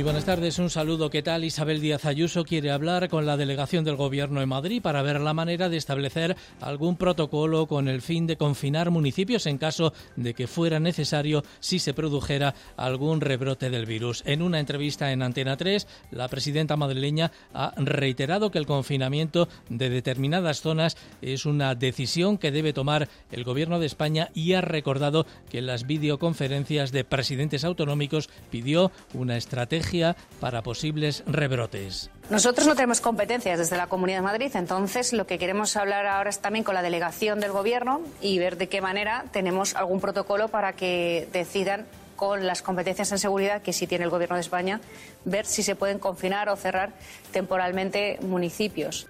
Muy buenas tardes, un saludo. ¿Qué tal? Isabel Díaz Ayuso quiere hablar con la delegación del Gobierno en Madrid para ver la manera de establecer algún protocolo con el fin de confinar municipios en caso de que fuera necesario si se produjera algún rebrote del virus. En una entrevista en Antena 3, la presidenta madrileña ha reiterado que el confinamiento de determinadas zonas es una decisión que debe tomar el Gobierno de España y ha recordado que en las videoconferencias de presidentes autonómicos pidió una estrategia para posibles rebrotes. Nosotros no tenemos competencias desde la Comunidad de Madrid, entonces lo que queremos hablar ahora es también con la delegación del Gobierno y ver de qué manera tenemos algún protocolo para que decidan con las competencias en seguridad que sí tiene el Gobierno de España, ver si se pueden confinar o cerrar temporalmente municipios.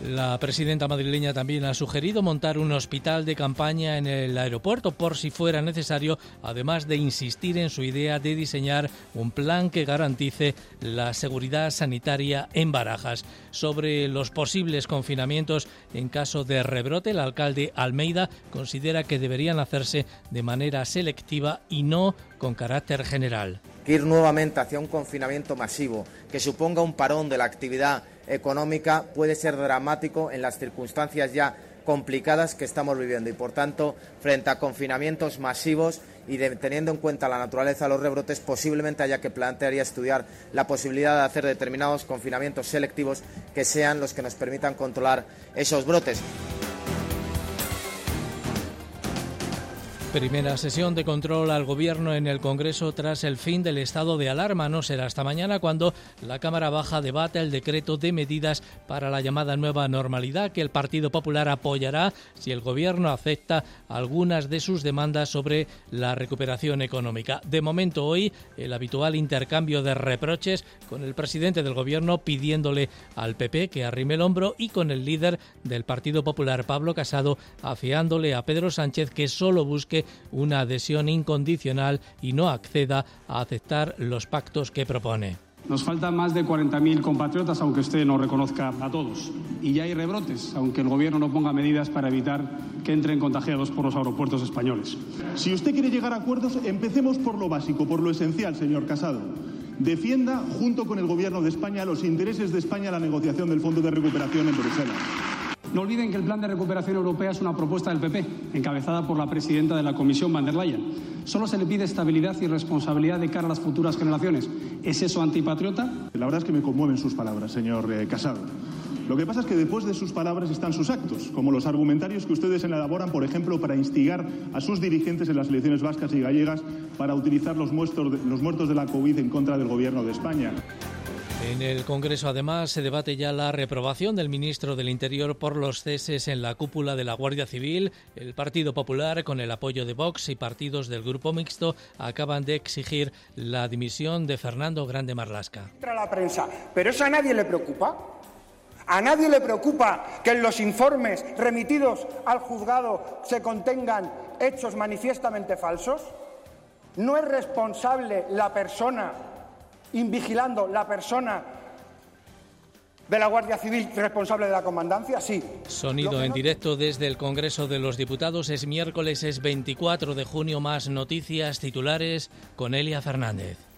La presidenta madrileña también ha sugerido montar un hospital de campaña en el aeropuerto por si fuera necesario, además de insistir en su idea de diseñar un plan que garantice la seguridad sanitaria en Barajas. Sobre los posibles confinamientos en caso de rebrote, el alcalde Almeida considera que deberían hacerse de manera selectiva y no con carácter general. Ir nuevamente hacia un confinamiento masivo que suponga un parón de la actividad económica puede ser dramático en las circunstancias ya complicadas que estamos viviendo y, por tanto, frente a confinamientos masivos y teniendo en cuenta la naturaleza de los rebrotes, posiblemente haya que plantear y estudiar la posibilidad de hacer determinados confinamientos selectivos que sean los que nos permitan controlar esos brotes. Primera sesión de control al Gobierno en el Congreso tras el fin del estado de alarma. No será hasta mañana cuando la Cámara Baja debate el decreto de medidas para la llamada nueva normalidad que el Partido Popular apoyará si el Gobierno acepta algunas de sus demandas sobre la recuperación económica. De momento hoy el habitual intercambio de reproches con el presidente del Gobierno pidiéndole al PP que arrime el hombro y con el líder del Partido Popular Pablo Casado afiándole a Pedro Sánchez que solo busque una adhesión incondicional y no acceda a aceptar los pactos que propone. Nos faltan más de 40.000 compatriotas, aunque usted no reconozca a todos. Y ya hay rebrotes, aunque el Gobierno no ponga medidas para evitar que entren contagiados por los aeropuertos españoles. Si usted quiere llegar a acuerdos, empecemos por lo básico, por lo esencial, señor Casado. Defienda, junto con el Gobierno de España, los intereses de España en la negociación del Fondo de Recuperación en Bruselas. No olviden que el Plan de Recuperación Europea es una propuesta del PP, encabezada por la presidenta de la Comisión, van der Leyen. Solo se le pide estabilidad y responsabilidad de cara a las futuras generaciones. ¿Es eso antipatriota? La verdad es que me conmueven sus palabras, señor eh, Casado. Lo que pasa es que después de sus palabras están sus actos, como los argumentarios que ustedes elaboran, por ejemplo, para instigar a sus dirigentes en las elecciones vascas y gallegas para utilizar los de, los muertos de la COVID en contra del Gobierno de España. En el Congreso, además, se debate ya la reprobación del ministro del Interior por los ceses en la cúpula de la Guardia Civil. El Partido Popular, con el apoyo de Vox y partidos del Grupo Mixto, acaban de exigir la dimisión de Fernando Grande Marlasca. la prensa, pero eso a nadie le preocupa. ¿A nadie le preocupa que en los informes remitidos al juzgado se contengan hechos manifiestamente falsos? ¿No es responsable la persona invigilando la persona de la Guardia Civil responsable de la comandancia? Sí. Sonido en directo desde el Congreso de los Diputados. Es miércoles, es 24 de junio. Más noticias titulares con Elia Fernández.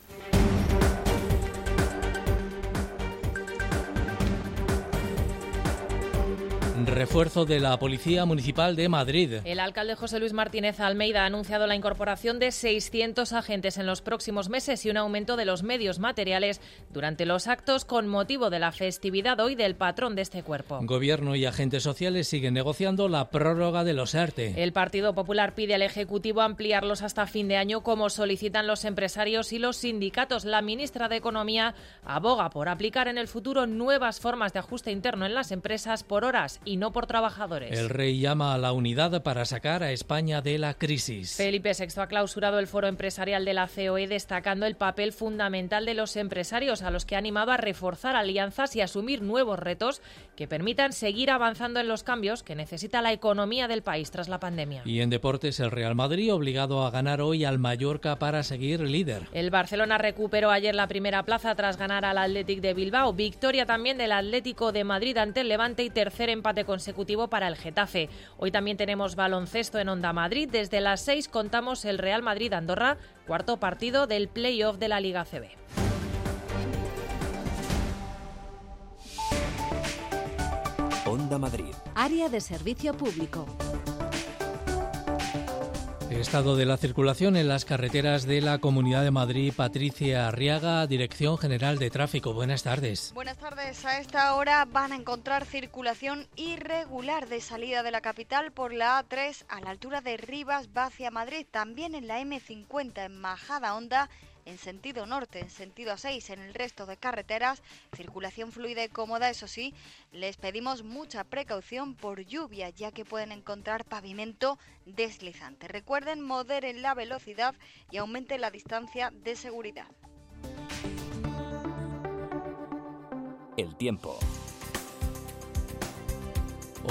Refuerzo de la Policía Municipal de Madrid. El alcalde José Luis Martínez Almeida ha anunciado la incorporación de 600 agentes en los próximos meses y un aumento de los medios materiales durante los actos con motivo de la festividad hoy del patrón de este cuerpo. Gobierno y agentes sociales siguen negociando la prórroga de los ERTE. El Partido Popular pide al Ejecutivo ampliarlos hasta fin de año como solicitan los empresarios y los sindicatos. La ministra de Economía aboga por aplicar en el futuro nuevas formas de ajuste interno en las empresas por horas y y no por trabajadores. El rey llama a la unidad para sacar a España de la crisis. Felipe VI ha clausurado el foro empresarial de la COE destacando el papel fundamental de los empresarios a los que ha animado a reforzar alianzas y asumir nuevos retos que permitan seguir avanzando en los cambios que necesita la economía del país tras la pandemia. Y en deportes el Real Madrid obligado a ganar hoy al Mallorca para seguir líder. El Barcelona recuperó ayer la primera plaza tras ganar al Athletic de Bilbao. Victoria también del Atlético de Madrid ante el Levante y tercer empate consecutivo para el Getafe. Hoy también tenemos baloncesto en Onda Madrid. Desde las 6 contamos el Real Madrid-Andorra, cuarto partido del playoff de la Liga CB. Onda Madrid. Área de servicio público. Estado de la circulación en las carreteras de la Comunidad de Madrid. Patricia Arriaga, Dirección General de Tráfico. Buenas tardes. Buenas tardes. A esta hora van a encontrar circulación irregular de salida de la capital por la A3 a la altura de Rivas, hacia Madrid. También en la M50 en Majada Honda en sentido norte, en sentido A6 en el resto de carreteras, circulación fluida y cómoda, eso sí, les pedimos mucha precaución por lluvia, ya que pueden encontrar pavimento deslizante. Recuerden, moderen la velocidad y aumenten la distancia de seguridad. El tiempo.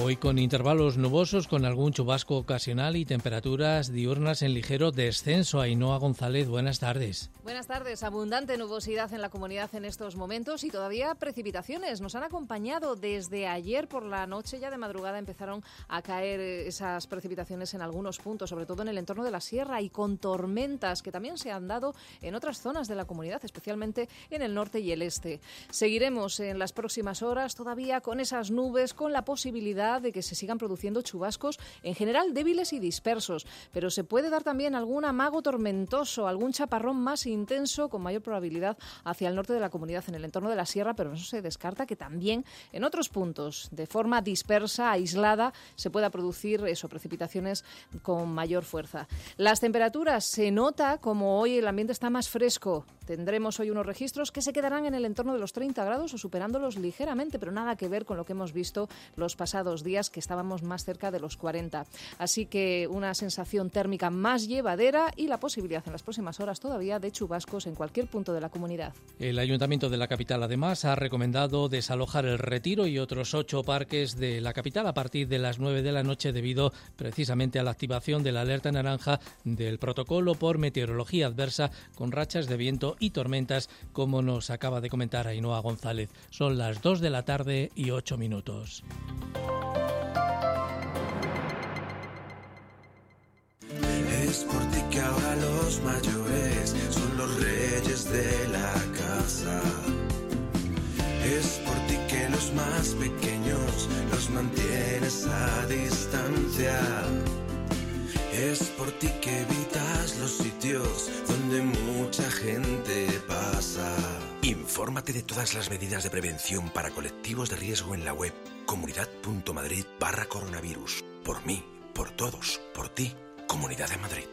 Hoy con intervalos nubosos, con algún chubasco ocasional y temperaturas diurnas en ligero descenso. Ainhoa González, buenas tardes. Buenas tardes. Abundante nubosidad en la comunidad en estos momentos y todavía precipitaciones. Nos han acompañado desde ayer por la noche, ya de madrugada empezaron a caer esas precipitaciones en algunos puntos, sobre todo en el entorno de la sierra y con tormentas que también se han dado en otras zonas de la comunidad, especialmente en el norte y el este. Seguiremos en las próximas horas todavía con esas nubes, con la posibilidad de que se sigan produciendo chubascos, en general débiles y dispersos, pero se puede dar también algún amago tormentoso, algún chaparrón más intenso con mayor probabilidad hacia el norte de la comunidad, en el entorno de la sierra, pero no se descarta que también en otros puntos, de forma dispersa, aislada, se pueda producir eso, precipitaciones con mayor fuerza. Las temperaturas se nota como hoy el ambiente está más fresco. Tendremos hoy unos registros que se quedarán en el entorno de los 30 grados o superándolos ligeramente, pero nada que ver con lo que hemos visto los pasados días que estábamos más cerca de los 40. Así que una sensación térmica más llevadera y la posibilidad en las próximas horas todavía de chubascos en cualquier punto de la comunidad. El Ayuntamiento de la capital además ha recomendado desalojar el Retiro y otros ocho parques de la capital a partir de las 9 de la noche debido precisamente a la activación de la alerta naranja del protocolo por meteorología adversa con rachas de viento y tormentas como nos acaba de comentar Ainhoa González. Son las 2 de la tarde y 8 minutos. Es por ti que ahora los mayores son los reyes de la casa. Es por ti que los más pequeños los mantienes a distancia. Es por ti que evitas los sitios donde mucha gente pasa. Infórmate de todas las medidas de prevención para colectivos de riesgo en la web comunidad.madrid barra coronavirus. Por mí, por todos, por ti, Comunidad de Madrid.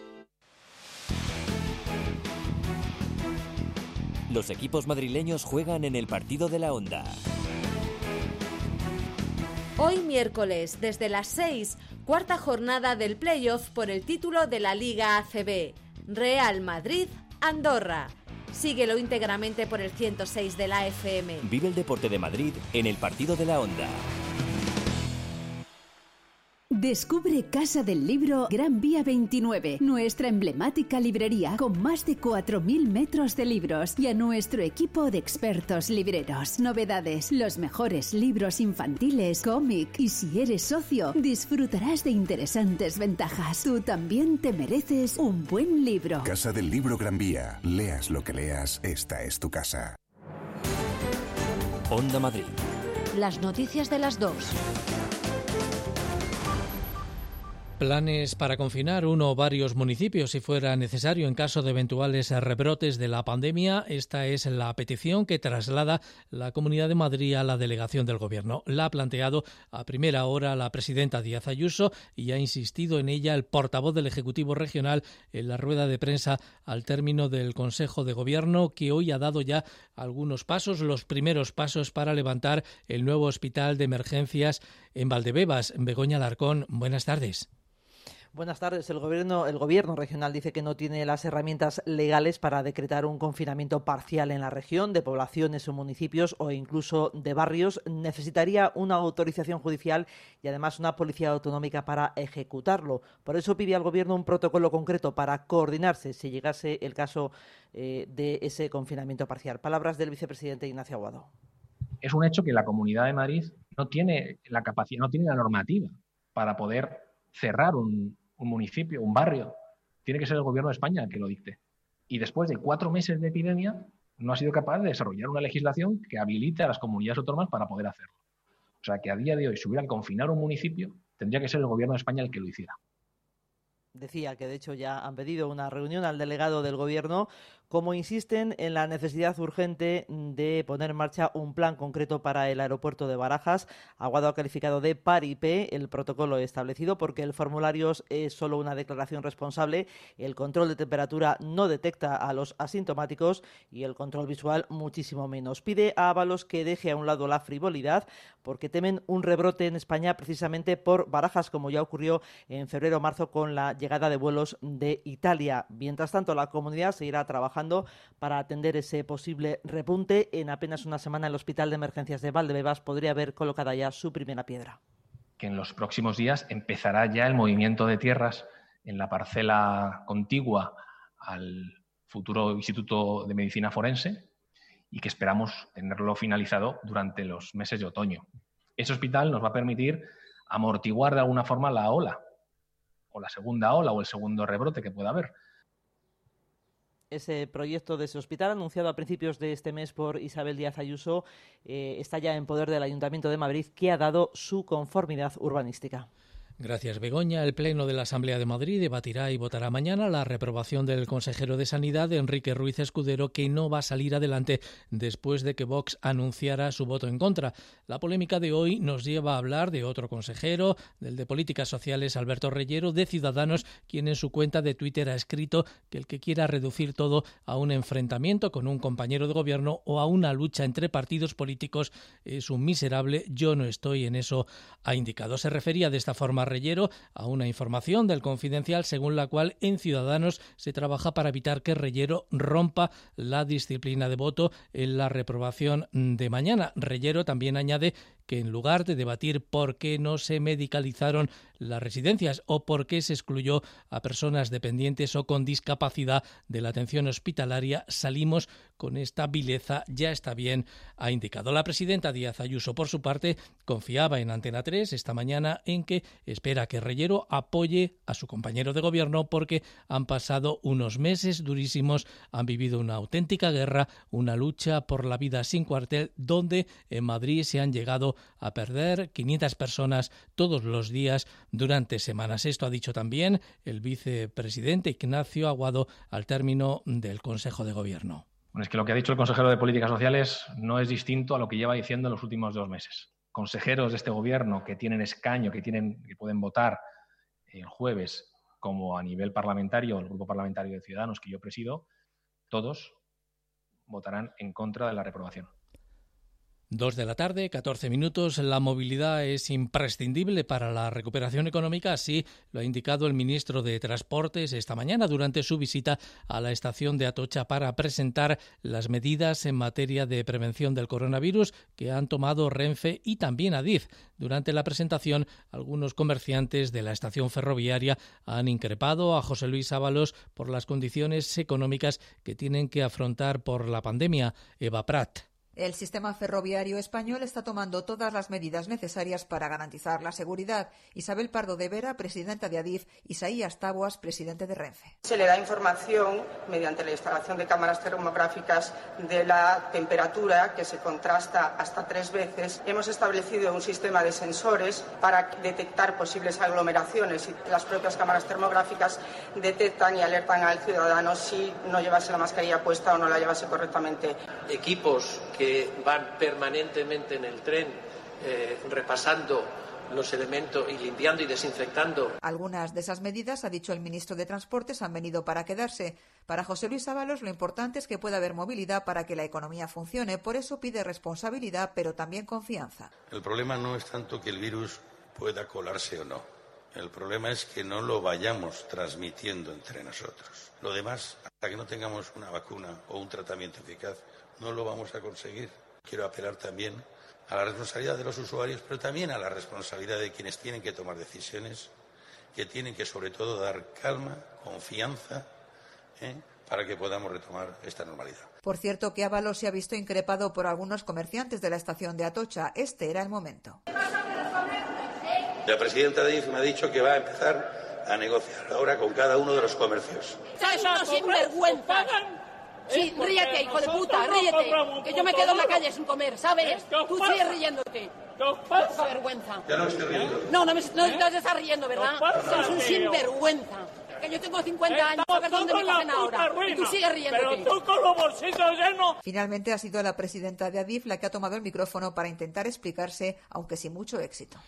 Los equipos madrileños juegan en el partido de la Onda. Hoy miércoles, desde las 6, cuarta jornada del playoff por el título de la Liga ACB. Real Madrid, Andorra. Síguelo íntegramente por el 106 de la FM. Vive el deporte de Madrid en el partido de la Onda. Descubre Casa del Libro Gran Vía 29, nuestra emblemática librería con más de 4.000 metros de libros y a nuestro equipo de expertos libreros. Novedades, los mejores libros infantiles, cómic y si eres socio, disfrutarás de interesantes ventajas. Tú también te mereces un buen libro. Casa del Libro Gran Vía. Leas lo que leas, esta es tu casa. Onda Madrid. Las noticias de las dos. Planes para confinar uno o varios municipios si fuera necesario en caso de eventuales rebrotes de la pandemia. Esta es la petición que traslada la Comunidad de Madrid a la delegación del Gobierno. La ha planteado a primera hora la presidenta Díaz Ayuso y ha insistido en ella el portavoz del Ejecutivo Regional en la rueda de prensa al término del Consejo de Gobierno que hoy ha dado ya algunos pasos, los primeros pasos para levantar el nuevo hospital de emergencias en Valdebebas. Begoña Larcón, buenas tardes. Buenas tardes. El gobierno, regional dice que no tiene las herramientas legales para decretar un confinamiento parcial en la región de poblaciones o municipios o incluso de barrios. Necesitaría una autorización judicial y además una policía autonómica para ejecutarlo. Por eso pide al gobierno un protocolo concreto para coordinarse si llegase el caso eh, de ese confinamiento parcial. Palabras del vicepresidente Ignacio Aguado. Es un hecho que la Comunidad de Madrid no tiene la capacidad, no tiene la normativa para poder cerrar un, un municipio, un barrio. Tiene que ser el gobierno de España el que lo dicte. Y después de cuatro meses de epidemia, no ha sido capaz de desarrollar una legislación que habilite a las comunidades autónomas para poder hacerlo. O sea, que a día de hoy, si hubiera que confinar un municipio, tendría que ser el gobierno de España el que lo hiciera decía que de hecho ya han pedido una reunión al delegado del gobierno como insisten en la necesidad urgente de poner en marcha un plan concreto para el aeropuerto de Barajas. Aguado ha calificado de paripé el protocolo establecido porque el formulario es solo una declaración responsable, el control de temperatura no detecta a los asintomáticos y el control visual muchísimo menos. Pide a Ábalos que deje a un lado la frivolidad porque temen un rebrote en España precisamente por Barajas, como ya ocurrió en febrero o marzo con la llegada de vuelos de Italia. Mientras tanto, la comunidad seguirá trabajando para atender ese posible repunte. En apenas una semana el Hospital de Emergencias de Valdebebas podría haber colocado ya su primera piedra. Que en los próximos días empezará ya el movimiento de tierras en la parcela contigua al futuro Instituto de Medicina Forense y que esperamos tenerlo finalizado durante los meses de otoño. Ese hospital nos va a permitir amortiguar de alguna forma la ola, o la segunda ola o el segundo rebrote que pueda haber ese proyecto de ese hospital, anunciado a principios de este mes por Isabel Díaz Ayuso, eh, está ya en poder del Ayuntamiento de Madrid, que ha dado su conformidad urbanística. Gracias, Begoña. El Pleno de la Asamblea de Madrid debatirá y votará mañana la reprobación del consejero de Sanidad, Enrique Ruiz Escudero, que no va a salir adelante después de que Vox anunciara su voto en contra. La polémica de hoy nos lleva a hablar de otro consejero, del de Políticas Sociales, Alberto Reyero, de Ciudadanos, quien en su cuenta de Twitter ha escrito que el que quiera reducir todo a un enfrentamiento con un compañero de gobierno o a una lucha entre partidos políticos es un miserable. Yo no estoy en eso, ha indicado. Se refería de esta forma Reyero a una información del Confidencial según la cual en Ciudadanos se trabaja para evitar que Reyero rompa la disciplina de voto en la reprobación de mañana. Reyero también añade que en lugar de debatir por qué no se medicalizaron las residencias o por qué se excluyó a personas dependientes o con discapacidad de la atención hospitalaria, salimos con esta vileza. Ya está bien, ha indicado. La presidenta Díaz Ayuso, por su parte, confiaba en Antena 3 esta mañana en que espera que Reyero apoye a su compañero de gobierno porque han pasado unos meses durísimos, han vivido una auténtica guerra, una lucha por la vida sin cuartel, donde en Madrid se han llegado a perder 500 personas todos los días durante semanas. Esto ha dicho también el vicepresidente Ignacio Aguado al término del Consejo de Gobierno. Bueno, es que lo que ha dicho el consejero de Políticas Sociales no es distinto a lo que lleva diciendo en los últimos dos meses. Consejeros de este gobierno que tienen escaño, que, tienen, que pueden votar el jueves, como a nivel parlamentario, el grupo parlamentario de Ciudadanos que yo presido, todos votarán en contra de la reprobación. Dos de la tarde, 14 minutos. La movilidad es imprescindible para la recuperación económica, así lo ha indicado el ministro de Transportes esta mañana durante su visita a la estación de Atocha para presentar las medidas en materia de prevención del coronavirus que han tomado Renfe y también Adif. Durante la presentación, algunos comerciantes de la estación ferroviaria han increpado a José Luis Ábalos por las condiciones económicas que tienen que afrontar por la pandemia. Eva Prat. El sistema ferroviario español está tomando todas las medidas necesarias para garantizar la seguridad. Isabel Pardo de Vera, presidenta de Adif, Isaías Taboas, presidente de Renfe. Se le da información mediante la instalación de cámaras termográficas de la temperatura que se contrasta hasta tres veces. Hemos establecido un sistema de sensores para detectar posibles aglomeraciones y las propias cámaras termográficas detectan y alertan al ciudadano si no llevase la mascarilla puesta o no la llevase correctamente. Equipos que van permanentemente en el tren eh, repasando los elementos y limpiando y desinfectando. Algunas de esas medidas, ha dicho el ministro de Transportes, han venido para quedarse. Para José Luis Ábalos, lo importante es que pueda haber movilidad para que la economía funcione. Por eso pide responsabilidad, pero también confianza. El problema no es tanto que el virus pueda colarse o no. El problema es que no lo vayamos transmitiendo entre nosotros. Lo demás, hasta que no tengamos una vacuna o un tratamiento eficaz, no lo vamos a conseguir. Quiero apelar también a la responsabilidad de los usuarios, pero también a la responsabilidad de quienes tienen que tomar decisiones, que tienen que sobre todo dar calma, confianza, ¿eh? para que podamos retomar esta normalidad. Por cierto, que Ábalos se ha visto increpado por algunos comerciantes de la estación de Atocha. Este era el momento. La presidenta de IF me ha dicho que va a empezar a negociar ahora con cada uno de los comercios. Sí, ríete, hijo de puta, ríete. Que yo me quedo en la calle sin comer, ¿sabes? Tú sigues riéndote. Poca vergüenza. Ya no me estoy riendo. No, no, me, no, no te estás riendo, ¿verdad? Eres un sinvergüenza. Que yo tengo 50 años, a ver dónde me cogen ahora. Y tú sigues riéndote. Pero tú con los bolsillos llenos. Finalmente ha sido la presidenta de Adif la que ha tomado el micrófono para intentar explicarse, aunque sin mucho éxito.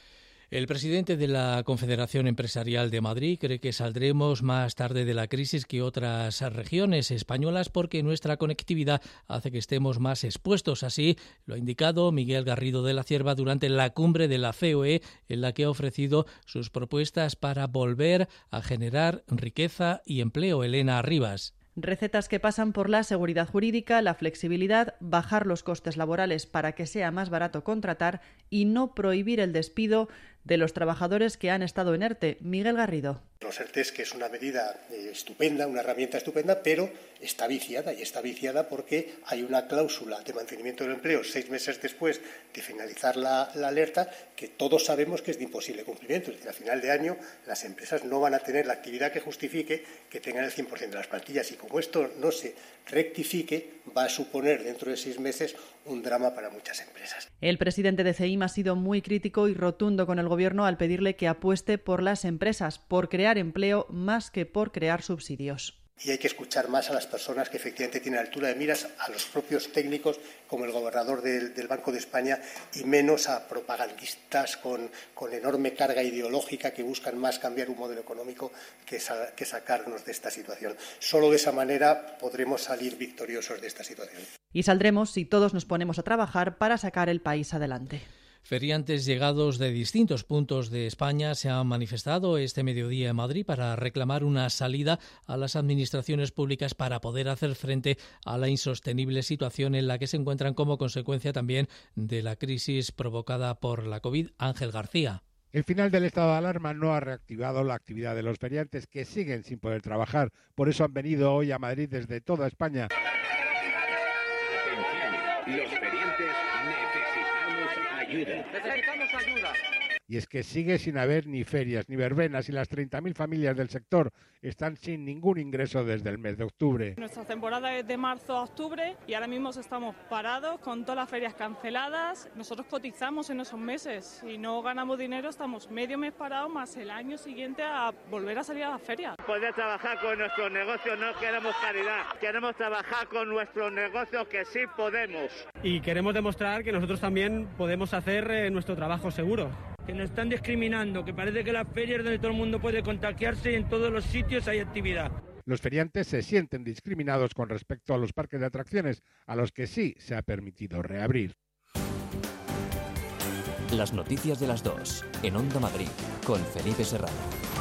El presidente de la Confederación Empresarial de Madrid cree que saldremos más tarde de la crisis que otras regiones españolas porque nuestra conectividad hace que estemos más expuestos. Así lo ha indicado Miguel Garrido de la Cierva durante la cumbre de la COE en la que ha ofrecido sus propuestas para volver a generar riqueza y empleo. Elena Arribas. Recetas que pasan por la seguridad jurídica, la flexibilidad, bajar los costes laborales para que sea más barato contratar y no prohibir el despido de los trabajadores que han estado en ERTE. Miguel Garrido. Los ERTES, que es una medida eh, estupenda, una herramienta estupenda, pero está viciada y está viciada porque hay una cláusula de mantenimiento del empleo seis meses después de finalizar la, la alerta que todos sabemos que es de imposible cumplimiento. Es decir, a final de año las empresas no van a tener la actividad que justifique que tengan el 100% de las plantillas y como esto no se rectifique, va a suponer dentro de seis meses un drama para muchas empresas. El presidente de CEIM ha sido muy crítico y rotundo con el gobierno al pedirle que apueste por las empresas, por crear empleo más que por crear subsidios y hay que escuchar más a las personas que efectivamente tienen altura de miras, a los propios técnicos como el gobernador del, Banco de España y menos a propagandistas con, con, enorme carga ideológica que buscan más cambiar un modelo económico que, que sacarnos de esta situación. Solo de esa manera podremos salir victoriosos de esta situación. Y saldremos si todos nos ponemos a trabajar para sacar el país adelante. Feriantes llegados de distintos puntos de España se han manifestado este mediodía en Madrid para reclamar una salida a las administraciones públicas para poder hacer frente a la insostenible situación en la que se encuentran como consecuencia también de la crisis provocada por la COVID. Ángel García. El final del estado de alarma no ha reactivado la actividad de los feriantes que siguen sin poder trabajar. Por eso han venido hoy a Madrid desde toda España. Los feriantes ayuda. Necesitamos ayuda. Y es que sigue sin haber ni ferias ni verbenas y las 30.000 familias del sector están sin ningún ingreso desde el mes de octubre. Nuestra temporada es de marzo a octubre y ahora mismo estamos parados con todas las ferias canceladas. Nosotros cotizamos en esos meses y no ganamos dinero, estamos medio mes parados más el año siguiente a volver a salir a las ferias. Poder trabajar con nuestros negocios, no queremos caridad, queremos trabajar con nuestros negocios que sí podemos. Y queremos demostrar que nosotros también podemos hacer eh, nuestro trabajo seguro que nos están discriminando, que parece que las ferias donde todo el mundo puede contagiarse y en todos los sitios hay actividad. Los feriantes se sienten discriminados con respecto a los parques de atracciones, a los que sí se ha permitido reabrir. Las noticias de las dos, en Onda Madrid, con Felipe Serrano.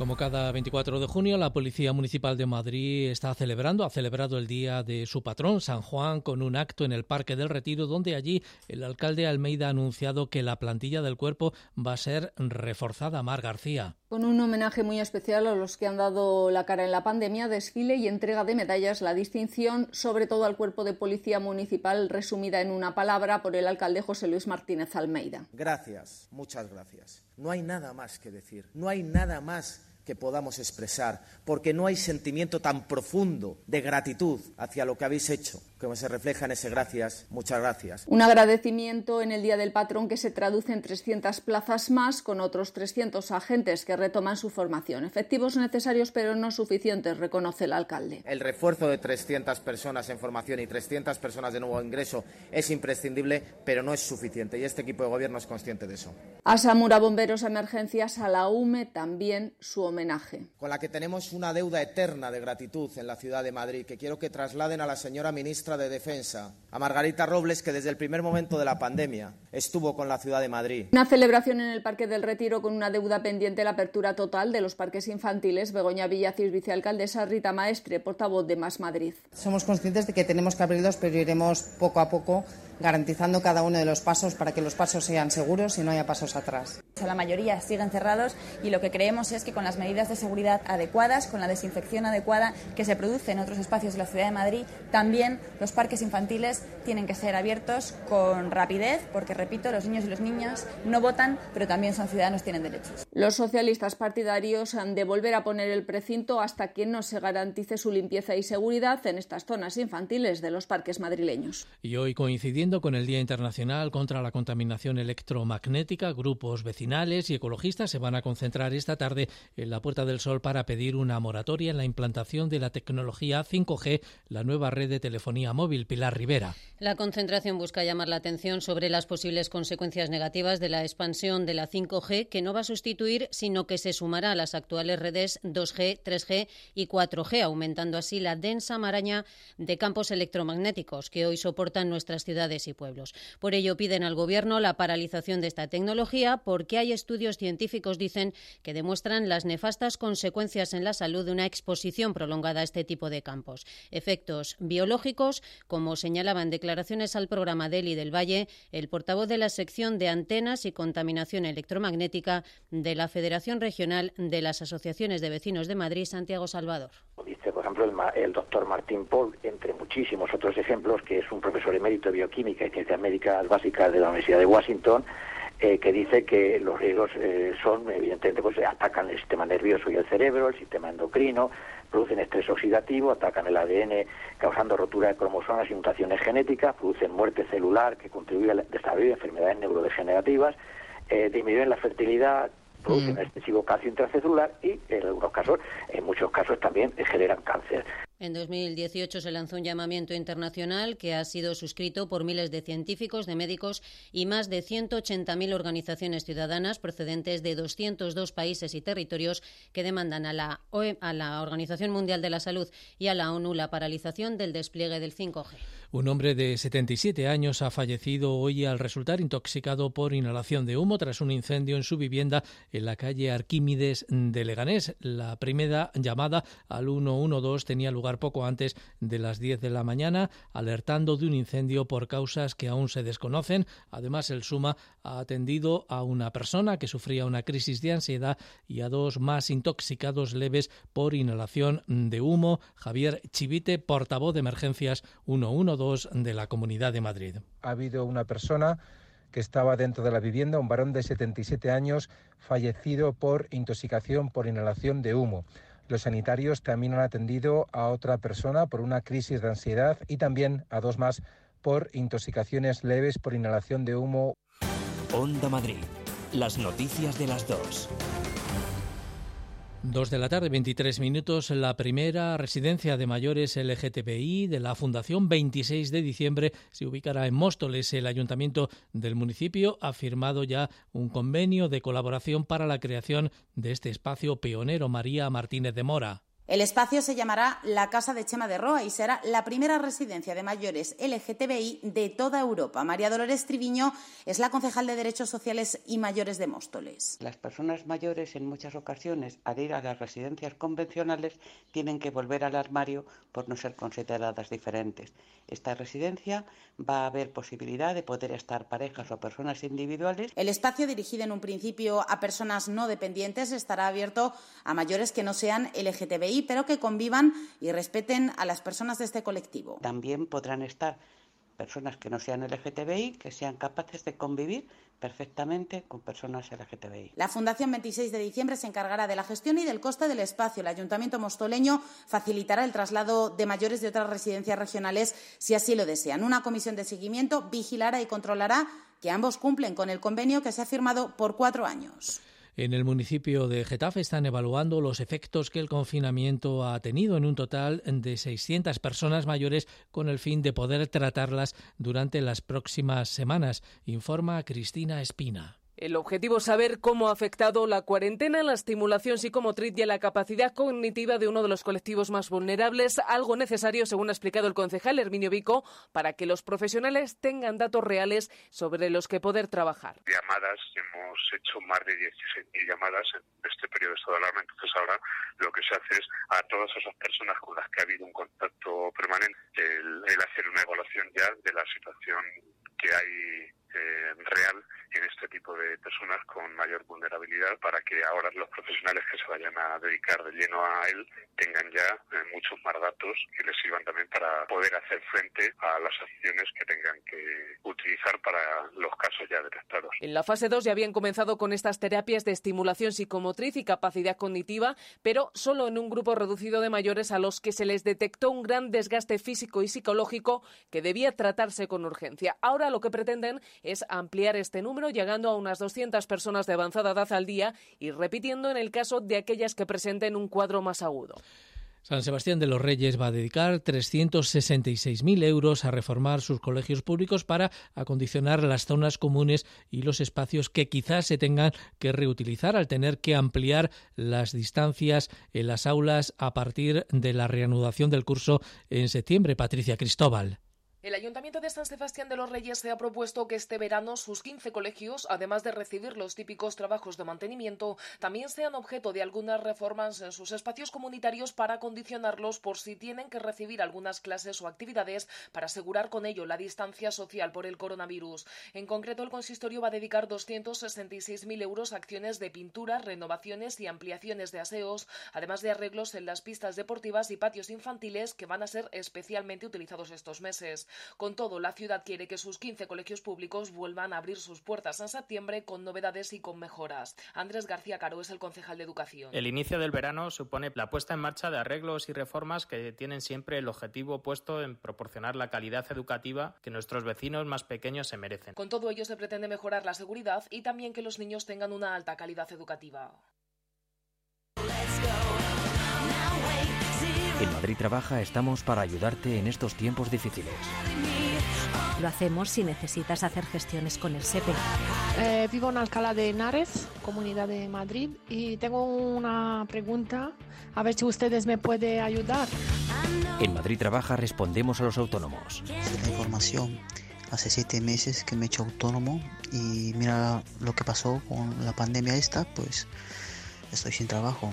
Como cada 24 de junio, la Policía Municipal de Madrid está celebrando, ha celebrado el día de su patrón, San Juan, con un acto en el Parque del Retiro, donde allí el alcalde Almeida ha anunciado que la plantilla del cuerpo va a ser reforzada. Mar García. Con un homenaje muy especial a los que han dado la cara en la pandemia, desfile y entrega de medallas, la distinción, sobre todo al cuerpo de policía municipal, resumida en una palabra por el alcalde José Luis Martínez Almeida. Gracias, muchas gracias. No hay nada más que decir, no hay nada más que podamos expresar, porque no hay sentimiento tan profundo de gratitud hacia lo que habéis hecho como se refleja en ese gracias, muchas gracias. Un agradecimiento en el Día del Patrón que se traduce en 300 plazas más con otros 300 agentes que retoman su formación. Efectivos necesarios pero no suficientes, reconoce el alcalde. El refuerzo de 300 personas en formación y 300 personas de nuevo ingreso es imprescindible, pero no es suficiente y este equipo de gobierno es consciente de eso. A Samura Bomberos Emergencias, a la UME también su homenaje. Con la que tenemos una deuda eterna de gratitud en la ciudad de Madrid, que quiero que trasladen a la señora ministra de Defensa, a Margarita Robles, que desde el primer momento de la pandemia estuvo con la ciudad de Madrid. Una celebración en el Parque del Retiro con una deuda pendiente la apertura total de los parques infantiles. Begoña Villacís, vicealcaldesa, Rita Maestre, portavoz de Más Madrid. Somos conscientes de que tenemos que abrirlos, pero iremos poco a poco garantizando cada uno de los pasos para que los pasos sean seguros y no haya pasos atrás. La mayoría siguen cerrados y lo que creemos es que con las medidas de seguridad adecuadas, con la desinfección adecuada que se produce en otros espacios de la ciudad de Madrid, también los parques infantiles tienen que ser abiertos con rapidez, porque repito, los niños y las niñas no votan, pero también son ciudadanos, tienen derechos. Los socialistas partidarios han de volver a poner el precinto hasta que no se garantice su limpieza y seguridad en estas zonas infantiles de los parques madrileños. Y hoy coincidiendo con el Día Internacional contra la Contaminación Electromagnética, grupos vecinales y ecologistas se van a concentrar esta tarde en la Puerta del Sol para pedir una moratoria en la implantación de la tecnología 5G, la nueva red de telefonía móvil. Pilar Rivera. La concentración busca llamar la atención sobre las posibles consecuencias negativas de la expansión de la 5G, que no va a sustituir, sino que se sumará a las actuales redes 2G, 3G y 4G, aumentando así la densa maraña de campos electromagnéticos que hoy soportan nuestras ciudades y pueblos. Por ello piden al Gobierno la paralización de esta tecnología porque hay estudios científicos, dicen, que demuestran las nefastas consecuencias en la salud de una exposición prolongada a este tipo de campos. Efectos biológicos, como señalaba en declaraciones al programa Deli del Valle el portavoz de la sección de antenas y contaminación electromagnética de la Federación Regional de las Asociaciones de Vecinos de Madrid, Santiago Salvador. Ejemplo, el, el doctor Martín Paul, entre muchísimos otros ejemplos, que es un profesor emérito de bioquímica y ciencias médicas básicas de la Universidad de Washington, eh, que dice que los riesgos eh, son, evidentemente, pues atacan el sistema nervioso y el cerebro, el sistema endocrino, producen estrés oxidativo, atacan el ADN causando rotura de cromosomas y mutaciones genéticas, producen muerte celular que contribuye al desarrollo de enfermedades neurodegenerativas, eh, disminuyen la fertilidad, producen excesivo calcio intracelular y en algunos casos, en muchos casos también generan cáncer. En 2018 se lanzó un llamamiento internacional que ha sido suscrito por miles de científicos, de médicos y más de 180.000 organizaciones ciudadanas procedentes de 202 países y territorios que demandan a la, OE, a la Organización Mundial de la Salud y a la ONU la paralización del despliegue del 5G. Un hombre de 77 años ha fallecido hoy al resultar intoxicado por inhalación de humo tras un incendio en su vivienda en la calle Arquímedes de Leganés. La primera llamada al 112 tenía lugar poco antes de las 10 de la mañana, alertando de un incendio por causas que aún se desconocen. Además, el Suma ha atendido a una persona que sufría una crisis de ansiedad y a dos más intoxicados leves por inhalación de humo. Javier Chivite, portavoz de emergencias 112 de la Comunidad de Madrid. Ha habido una persona que estaba dentro de la vivienda, un varón de 77 años, fallecido por intoxicación por inhalación de humo. Los sanitarios también han atendido a otra persona por una crisis de ansiedad y también a dos más por intoxicaciones leves por inhalación de humo. Onda Madrid. Las noticias de las dos. Dos de la tarde, 23 minutos. La primera residencia de mayores LGTBI de la Fundación 26 de diciembre se ubicará en Móstoles. El ayuntamiento del municipio ha firmado ya un convenio de colaboración para la creación de este espacio pionero. María Martínez de Mora. El espacio se llamará la Casa de Chema de Roa y será la primera residencia de mayores LGTBI de toda Europa. María Dolores Triviño es la concejal de Derechos Sociales y Mayores de Móstoles. Las personas mayores en muchas ocasiones, al ir a las residencias convencionales, tienen que volver al armario por no ser consideradas diferentes. Esta residencia va a haber posibilidad de poder estar parejas o personas individuales. El espacio, dirigido en un principio a personas no dependientes, estará abierto a mayores que no sean LGTBI pero que convivan y respeten a las personas de este colectivo. También podrán estar personas que no sean LGTBI, que sean capaces de convivir perfectamente con personas LGTBI. La Fundación 26 de diciembre se encargará de la gestión y del coste del espacio. El Ayuntamiento mostoleño facilitará el traslado de mayores de otras residencias regionales si así lo desean. Una comisión de seguimiento vigilará y controlará que ambos cumplen con el convenio que se ha firmado por cuatro años. En el municipio de Getafe están evaluando los efectos que el confinamiento ha tenido en un total de 600 personas mayores con el fin de poder tratarlas durante las próximas semanas, informa Cristina Espina. El objetivo es saber cómo ha afectado la cuarentena en la estimulación psicomotriz y a la capacidad cognitiva de uno de los colectivos más vulnerables, algo necesario, según ha explicado el concejal Herminio Vico, para que los profesionales tengan datos reales sobre los que poder trabajar. Llamadas, hemos hecho más de 16.000 llamadas en este periodo de estado de alarma, entonces ahora lo que se hace es a todas esas personas con las que ha habido un contacto permanente, el, el hacer una evaluación ya de la situación que hay eh, real en este tipo de personas con mayor vulnerabilidad para que ahora los profesionales que se vayan a dedicar de lleno a él tengan ya eh, muchos más datos que les sirvan también para poder hacer frente a las acciones que tengan que utilizar para los casos ya detectados. En la fase 2 ya habían comenzado con estas terapias de estimulación psicomotriz y capacidad cognitiva, pero solo en un grupo reducido de mayores a los que se les detectó un gran desgaste físico y psicológico que debía tratarse con urgencia. Ahora lo que pretenden es ampliar este número, llegando a unas 200 personas de avanzada edad al día y repitiendo en el caso de aquellas que presenten un cuadro más agudo. San Sebastián de los Reyes va a dedicar 366.000 euros a reformar sus colegios públicos para acondicionar las zonas comunes y los espacios que quizás se tengan que reutilizar al tener que ampliar las distancias en las aulas a partir de la reanudación del curso en septiembre. Patricia Cristóbal. El Ayuntamiento de San Sebastián de los Reyes se ha propuesto que este verano sus 15 colegios, además de recibir los típicos trabajos de mantenimiento, también sean objeto de algunas reformas en sus espacios comunitarios para condicionarlos por si tienen que recibir algunas clases o actividades para asegurar con ello la distancia social por el coronavirus. En concreto, el consistorio va a dedicar 266.000 euros a acciones de pintura, renovaciones y ampliaciones de aseos, además de arreglos en las pistas deportivas y patios infantiles que van a ser especialmente utilizados estos meses. Con todo, la ciudad quiere que sus 15 colegios públicos vuelvan a abrir sus puertas en septiembre con novedades y con mejoras. Andrés García Caro es el concejal de Educación. El inicio del verano supone la puesta en marcha de arreglos y reformas que tienen siempre el objetivo puesto en proporcionar la calidad educativa que nuestros vecinos más pequeños se merecen. Con todo ello se pretende mejorar la seguridad y también que los niños tengan una alta calidad educativa. En Madrid Trabaja estamos para ayudarte en estos tiempos difíciles. Lo hacemos si necesitas hacer gestiones con el SEPE. Eh, vivo en Alcalá de Henares, Comunidad de Madrid, y tengo una pregunta, a ver si ustedes me pueden ayudar. En Madrid Trabaja respondemos a los autónomos. La información. Hace siete meses que me he hecho autónomo y mira lo que pasó con la pandemia esta, pues estoy sin trabajo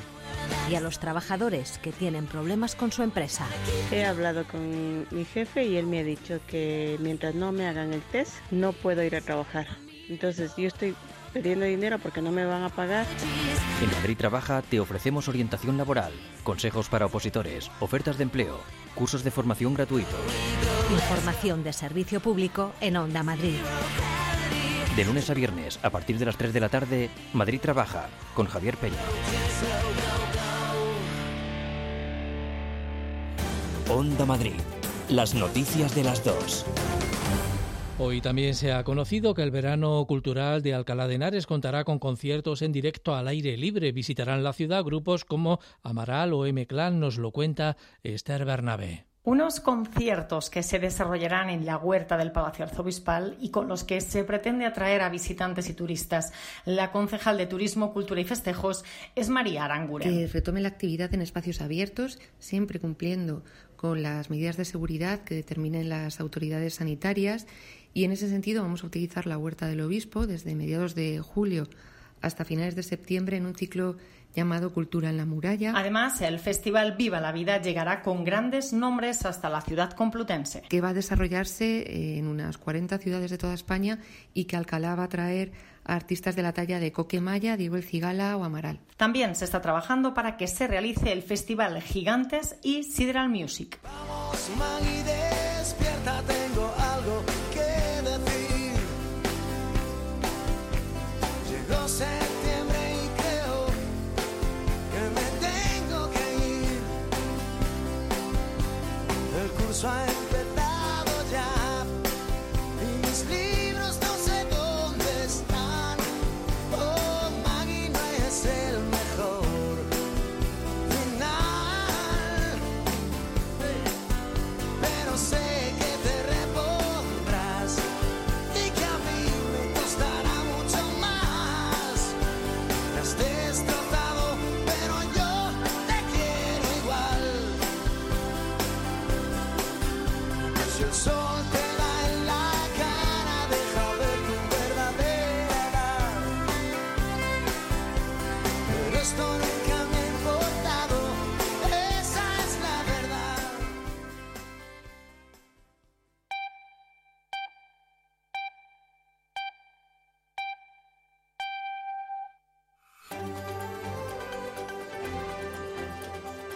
y a los trabajadores que tienen problemas con su empresa. He hablado con mi jefe y él me ha dicho que mientras no me hagan el test no puedo ir a trabajar. Entonces yo estoy perdiendo dinero porque no me van a pagar. En Madrid Trabaja te ofrecemos orientación laboral, consejos para opositores, ofertas de empleo, cursos de formación gratuitos. Información de servicio público en Onda Madrid. De lunes a viernes, a partir de las 3 de la tarde, Madrid Trabaja, con Javier Peña. Onda Madrid. Las noticias de las dos. Hoy también se ha conocido que el verano cultural de Alcalá de Henares contará con conciertos en directo al aire libre. Visitarán la ciudad grupos como Amaral o M-Clan, nos lo cuenta Esther Bernabé. Unos conciertos que se desarrollarán en la huerta del Palacio Arzobispal y con los que se pretende atraer a visitantes y turistas. La concejal de Turismo, Cultura y Festejos es María Aranguren. Que retome la actividad en espacios abiertos, siempre cumpliendo con las medidas de seguridad que determinen las autoridades sanitarias y en ese sentido vamos a utilizar la huerta del obispo desde mediados de julio hasta finales de septiembre en un ciclo llamado Cultura en la Muralla. Además, el Festival Viva la Vida llegará con grandes nombres hasta la ciudad complutense. Que va a desarrollarse en unas 40 ciudades de toda España y que Alcalá va a traer a artistas de la talla de Coque Maya, Diego El Cigala o Amaral. También se está trabajando para que se realice el Festival Gigantes y Sideral Music. Vamos, man, y despierta, Sentíme y creo que me tengo que ir. El curso es.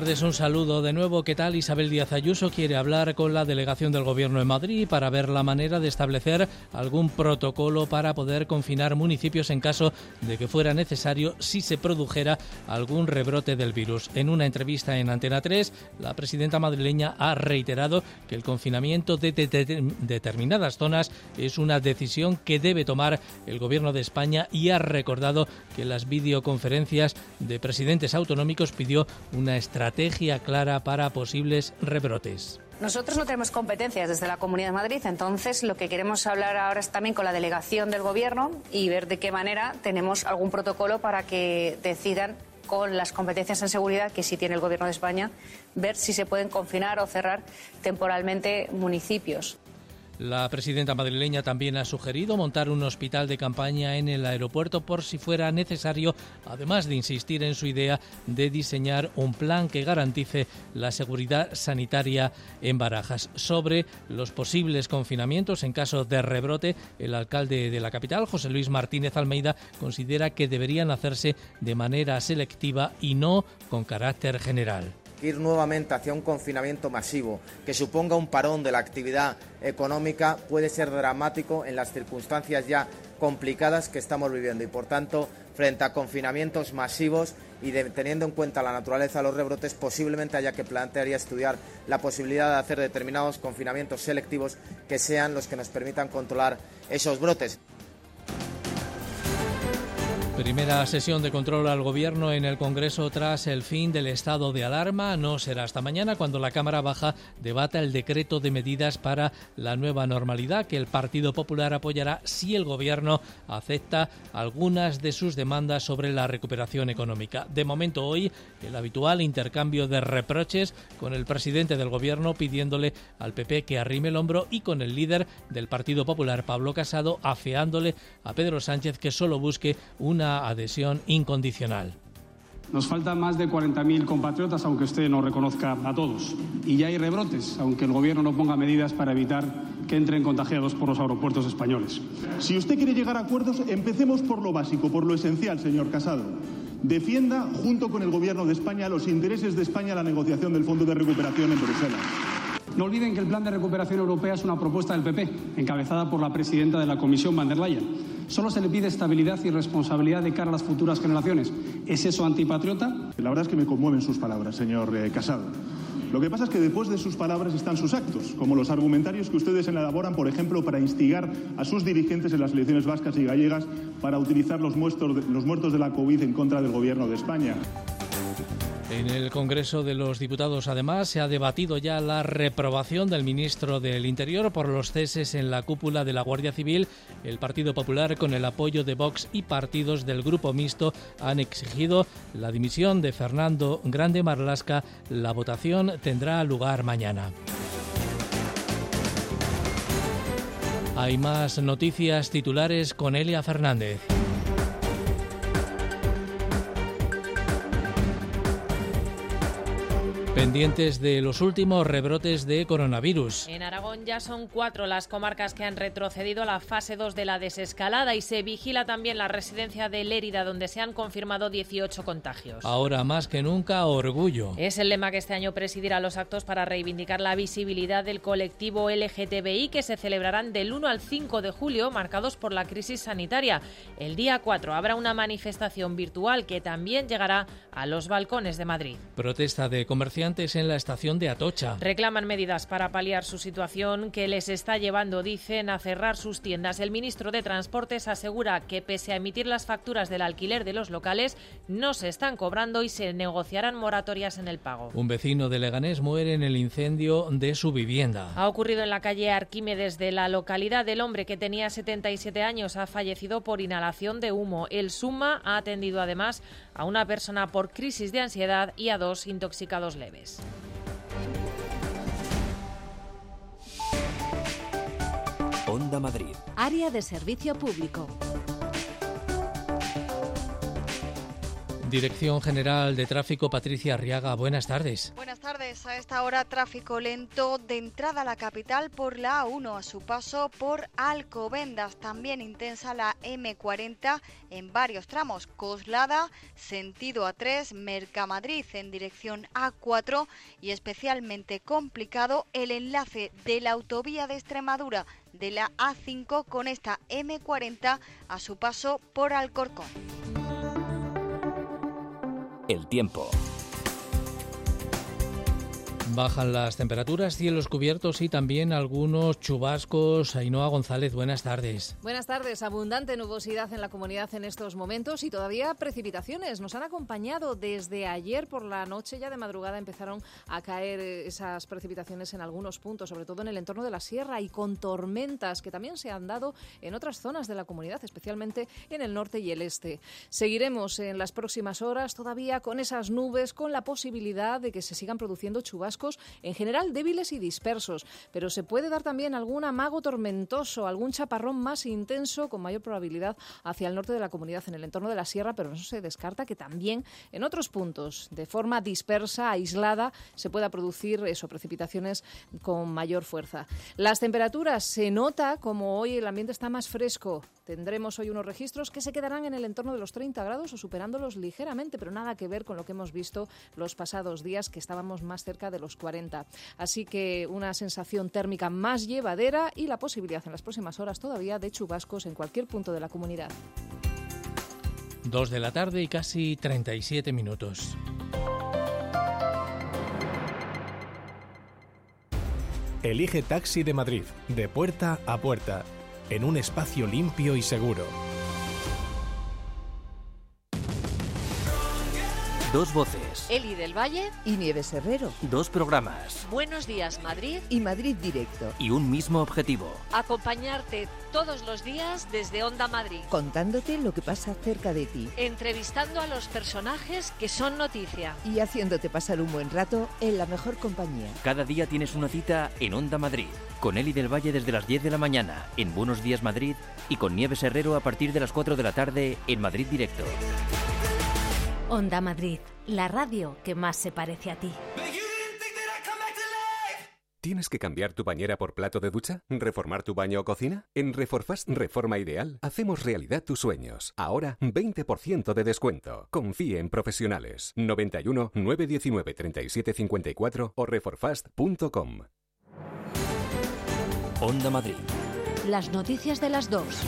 Tardes, un saludo de nuevo. ¿Qué tal? Isabel Díaz Ayuso quiere hablar con la delegación del Gobierno en Madrid para ver la manera de establecer algún protocolo para poder confinar municipios en caso de que fuera necesario si se produjera algún rebrote del virus. En una entrevista en Antena 3, la presidenta madrileña ha reiterado que el confinamiento de, de- de- determinadas zonas es una decisión que debe tomar el Gobierno de España y ha recordado que las videoconferencias de presidentes autonómicos pidió una estrategia clara para posibles rebrotes. Nosotros no tenemos competencias desde la Comunidad de Madrid, entonces lo que queremos hablar ahora es también con la delegación del Gobierno y ver de qué manera tenemos algún protocolo para que decidan con las competencias en seguridad que sí tiene el Gobierno de España, ver si se pueden confinar o cerrar temporalmente municipios. La presidenta madrileña también ha sugerido montar un hospital de campaña en el aeropuerto por si fuera necesario, además de insistir en su idea de diseñar un plan que garantice la seguridad sanitaria en Barajas. Sobre los posibles confinamientos en caso de rebrote, el alcalde de la capital, José Luis Martínez Almeida, considera que deberían hacerse de manera selectiva y no con carácter general ir nuevamente hacia un confinamiento masivo que suponga un parón de la actividad económica puede ser dramático en las circunstancias ya complicadas que estamos viviendo y por tanto frente a confinamientos masivos y teniendo en cuenta la naturaleza de los rebrotes posiblemente haya que plantear y estudiar la posibilidad de hacer determinados confinamientos selectivos que sean los que nos permitan controlar esos brotes. Primera sesión de control al Gobierno en el Congreso tras el fin del estado de alarma. No será hasta mañana cuando la Cámara Baja debata el decreto de medidas para la nueva normalidad que el Partido Popular apoyará si el Gobierno acepta algunas de sus demandas sobre la recuperación económica. De momento hoy, el habitual intercambio de reproches con el presidente del Gobierno pidiéndole al PP que arrime el hombro y con el líder del Partido Popular, Pablo Casado, afeándole a Pedro Sánchez que solo busque una adhesión incondicional. Nos faltan más de 40.000 compatriotas, aunque usted no reconozca a todos. Y ya hay rebrotes, aunque el Gobierno no ponga medidas para evitar que entren contagiados por los aeropuertos españoles. Si usted quiere llegar a acuerdos, empecemos por lo básico, por lo esencial, señor Casado. Defienda, junto con el Gobierno de España, los intereses de España en la negociación del Fondo de Recuperación en Bruselas. No olviden que el Plan de Recuperación Europea es una propuesta del PP, encabezada por la presidenta de la Comisión, van der Leyen. Solo se le pide estabilidad y responsabilidad de cara a las futuras generaciones. ¿Es eso antipatriota? La verdad es que me conmueven sus palabras, señor eh, Casado. Lo que pasa es que después de sus palabras están sus actos, como los argumentarios que ustedes elaboran, por ejemplo, para instigar a sus dirigentes en las elecciones vascas y gallegas para utilizar de, los muertos de la COVID en contra del Gobierno de España. En el Congreso de los Diputados, además, se ha debatido ya la reprobación del ministro del Interior por los ceses en la cúpula de la Guardia Civil. El Partido Popular, con el apoyo de Vox y partidos del Grupo Mixto, han exigido la dimisión de Fernando Grande Marlasca. La votación tendrá lugar mañana. Hay más noticias titulares con Elia Fernández. Pendientes de los últimos rebrotes de coronavirus. En Aragón ya son cuatro las comarcas que han retrocedido a la fase 2 de la desescalada y se vigila también la residencia de Lérida, donde se han confirmado 18 contagios. Ahora más que nunca, orgullo. Es el lema que este año presidirá los actos para reivindicar la visibilidad del colectivo LGTBI que se celebrarán del 1 al 5 de julio, marcados por la crisis sanitaria. El día 4 habrá una manifestación virtual que también llegará a los balcones de Madrid. Protesta de comerciantes en la estación de Atocha. Reclaman medidas para paliar su situación que les está llevando, dicen, a cerrar sus tiendas. El ministro de Transportes asegura que pese a emitir las facturas del alquiler de los locales, no se están cobrando y se negociarán moratorias en el pago. Un vecino de Leganés muere en el incendio de su vivienda. Ha ocurrido en la calle Arquímedes de la localidad. El hombre que tenía 77 años ha fallecido por inhalación de humo. El Suma ha atendido además a una persona por crisis de ansiedad y a dos intoxicados leves. Onda Madrid. Área de servicio público. Dirección General de Tráfico, Patricia Arriaga. Buenas tardes. Buenas tardes. A esta hora, tráfico lento de entrada a la capital por la A1, a su paso por Alcobendas. También intensa la M40 en varios tramos. Coslada, sentido A3, Mercamadrid en dirección A4 y especialmente complicado el enlace de la autovía de Extremadura de la A5 con esta M40 a su paso por Alcorcón. El tiempo. Bajan las temperaturas, cielos cubiertos y también algunos chubascos. Ainhoa González, buenas tardes. Buenas tardes. Abundante nubosidad en la comunidad en estos momentos y todavía precipitaciones. Nos han acompañado desde ayer por la noche, ya de madrugada empezaron a caer eh, esas precipitaciones en algunos puntos, sobre todo en el entorno de la sierra y con tormentas que también se han dado en otras zonas de la comunidad, especialmente en el norte y el este. Seguiremos en las próximas horas todavía con esas nubes, con la posibilidad de que se sigan produciendo chubascos en general débiles y dispersos, pero se puede dar también algún amago tormentoso, algún chaparrón más intenso con mayor probabilidad hacia el norte de la comunidad en el entorno de la sierra, pero no se descarta que también en otros puntos, de forma dispersa, aislada, se pueda producir eso, precipitaciones con mayor fuerza. Las temperaturas se nota como hoy el ambiente está más fresco. Tendremos hoy unos registros que se quedarán en el entorno de los 30 grados o superándolos ligeramente, pero nada que ver con lo que hemos visto los pasados días que estábamos más cerca de los 40. Así que una sensación térmica más llevadera y la posibilidad en las próximas horas todavía de chubascos en cualquier punto de la comunidad. Dos de la tarde y casi 37 minutos. Elige Taxi de Madrid, de puerta a puerta, en un espacio limpio y seguro. Dos voces. Eli del Valle y Nieves Herrero. Dos programas. Buenos días Madrid y Madrid Directo. Y un mismo objetivo. Acompañarte todos los días desde Onda Madrid. Contándote lo que pasa cerca de ti. Entrevistando a los personajes que son noticia. Y haciéndote pasar un buen rato en la mejor compañía. Cada día tienes una cita en Onda Madrid. Con Eli del Valle desde las 10 de la mañana en Buenos Días Madrid y con Nieves Herrero a partir de las 4 de la tarde en Madrid Directo. Onda Madrid, la radio que más se parece a ti. ¿Tienes que cambiar tu bañera por plato de ducha? ¿Reformar tu baño o cocina? En Reforfast Reforma Ideal hacemos realidad tus sueños. Ahora 20% de descuento. Confíe en profesionales. 91 919 3754 o reforfast.com. Onda Madrid. Las noticias de las dos.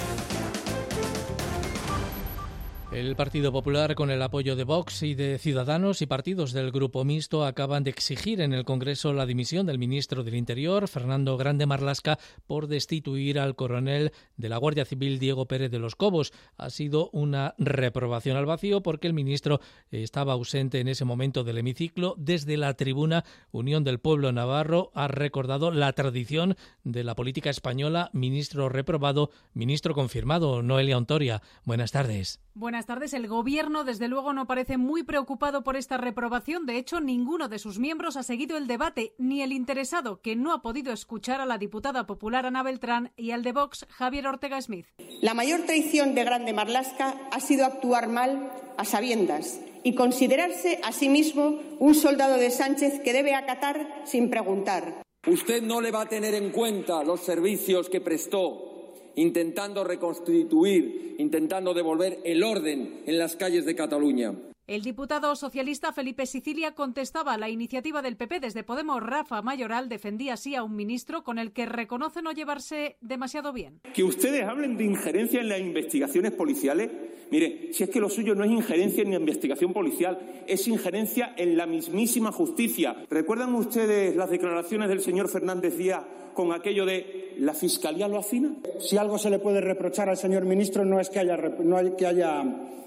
El Partido Popular, con el apoyo de Vox y de Ciudadanos y partidos del Grupo Mixto, acaban de exigir en el Congreso la dimisión del ministro del Interior, Fernando Grande Marlasca, por destituir al coronel de la Guardia Civil, Diego Pérez de los Cobos. Ha sido una reprobación al vacío porque el ministro estaba ausente en ese momento del hemiciclo. Desde la tribuna, Unión del Pueblo Navarro ha recordado la tradición de la política española, ministro reprobado, ministro confirmado. Noelia Ontoria, buenas tardes. Buenas tardes. El Gobierno, desde luego, no parece muy preocupado por esta reprobación. De hecho, ninguno de sus miembros ha seguido el debate, ni el interesado, que no ha podido escuchar a la diputada popular Ana Beltrán y al de Vox, Javier Ortega Smith. La mayor traición de Grande Marlasca ha sido actuar mal a sabiendas y considerarse a sí mismo un soldado de Sánchez que debe acatar sin preguntar. Usted no le va a tener en cuenta los servicios que prestó intentando reconstituir, intentando devolver el orden en las calles de Cataluña. El diputado socialista Felipe Sicilia contestaba a la iniciativa del PP desde Podemos. Rafa Mayoral defendía así a un ministro con el que reconoce no llevarse demasiado bien. Que ustedes hablen de injerencia en las investigaciones policiales. Mire, si es que lo suyo no es injerencia en la investigación policial, es injerencia en la mismísima justicia. ¿Recuerdan ustedes las declaraciones del señor Fernández Díaz con aquello de la fiscalía lo afina? Si algo se le puede reprochar al señor ministro no es que haya, no hay, que haya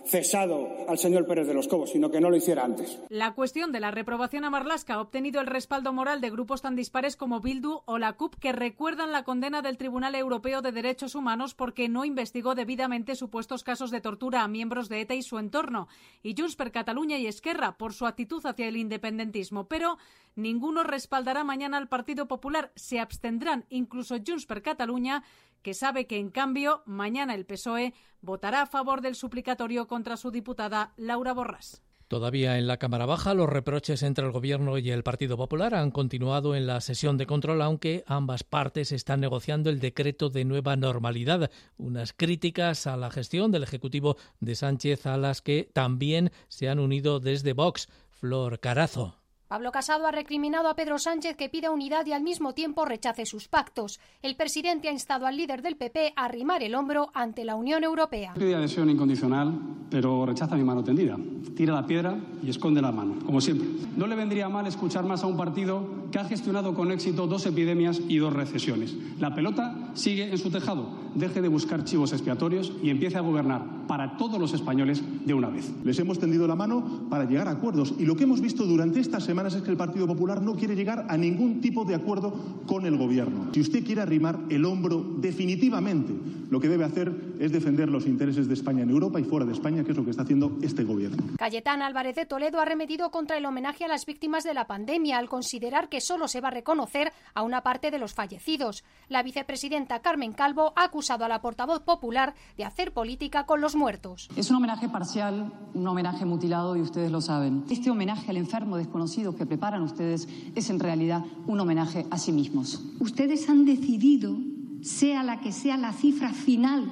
cesado al señor Pérez de los Cobos, sino que no lo hiciera antes. La cuestión de la reprobación a Marlasca ha obtenido el respaldo moral de grupos tan dispares como Bildu o la CUP que recuerdan la condena del Tribunal Europeo de Derechos Humanos porque no investigó debidamente supuestos casos de tortura a miembros de ETA y su entorno, y Junts per Cataluña y Esquerra por su actitud hacia el independentismo. Pero ninguno respaldará mañana al Partido Popular. Se abstendrán incluso Junts per Cataluña que sabe que, en cambio, mañana el PSOE votará a favor del suplicatorio contra su diputada Laura Borràs. Todavía en la Cámara Baja, los reproches entre el Gobierno y el Partido Popular han continuado en la sesión de control, aunque ambas partes están negociando el decreto de nueva normalidad. Unas críticas a la gestión del Ejecutivo de Sánchez, a las que también se han unido desde Vox. Flor Carazo. Pablo Casado ha recriminado a Pedro Sánchez que pida unidad y al mismo tiempo rechace sus pactos. El presidente ha instado al líder del PP a arrimar el hombro ante la Unión Europea. Pide adhesión incondicional, pero rechaza mi mano tendida. Tira la piedra y esconde la mano, como siempre. No le vendría mal escuchar más a un partido que ha gestionado con éxito dos epidemias y dos recesiones. La pelota sigue en su tejado. Deje de buscar chivos expiatorios y empiece a gobernar para todos los españoles de una vez. Les hemos tendido la mano para llegar a acuerdos y lo que hemos visto durante esta semana es que el Partido Popular no quiere llegar a ningún tipo de acuerdo con el Gobierno. Si usted quiere arrimar el hombro definitivamente, lo que debe hacer es defender los intereses de España en Europa y fuera de España, que es lo que está haciendo este Gobierno. Cayetán Álvarez de Toledo ha remetido contra el homenaje a las víctimas de la pandemia al considerar que solo se va a reconocer a una parte de los fallecidos. La vicepresidenta Carmen Calvo ha acusado a la portavoz popular de hacer política con los muertos. Es un homenaje parcial, un homenaje mutilado y ustedes lo saben. Este homenaje al enfermo desconocido que preparan ustedes es en realidad un homenaje a sí mismos. Ustedes han decidido, sea la que sea la cifra final,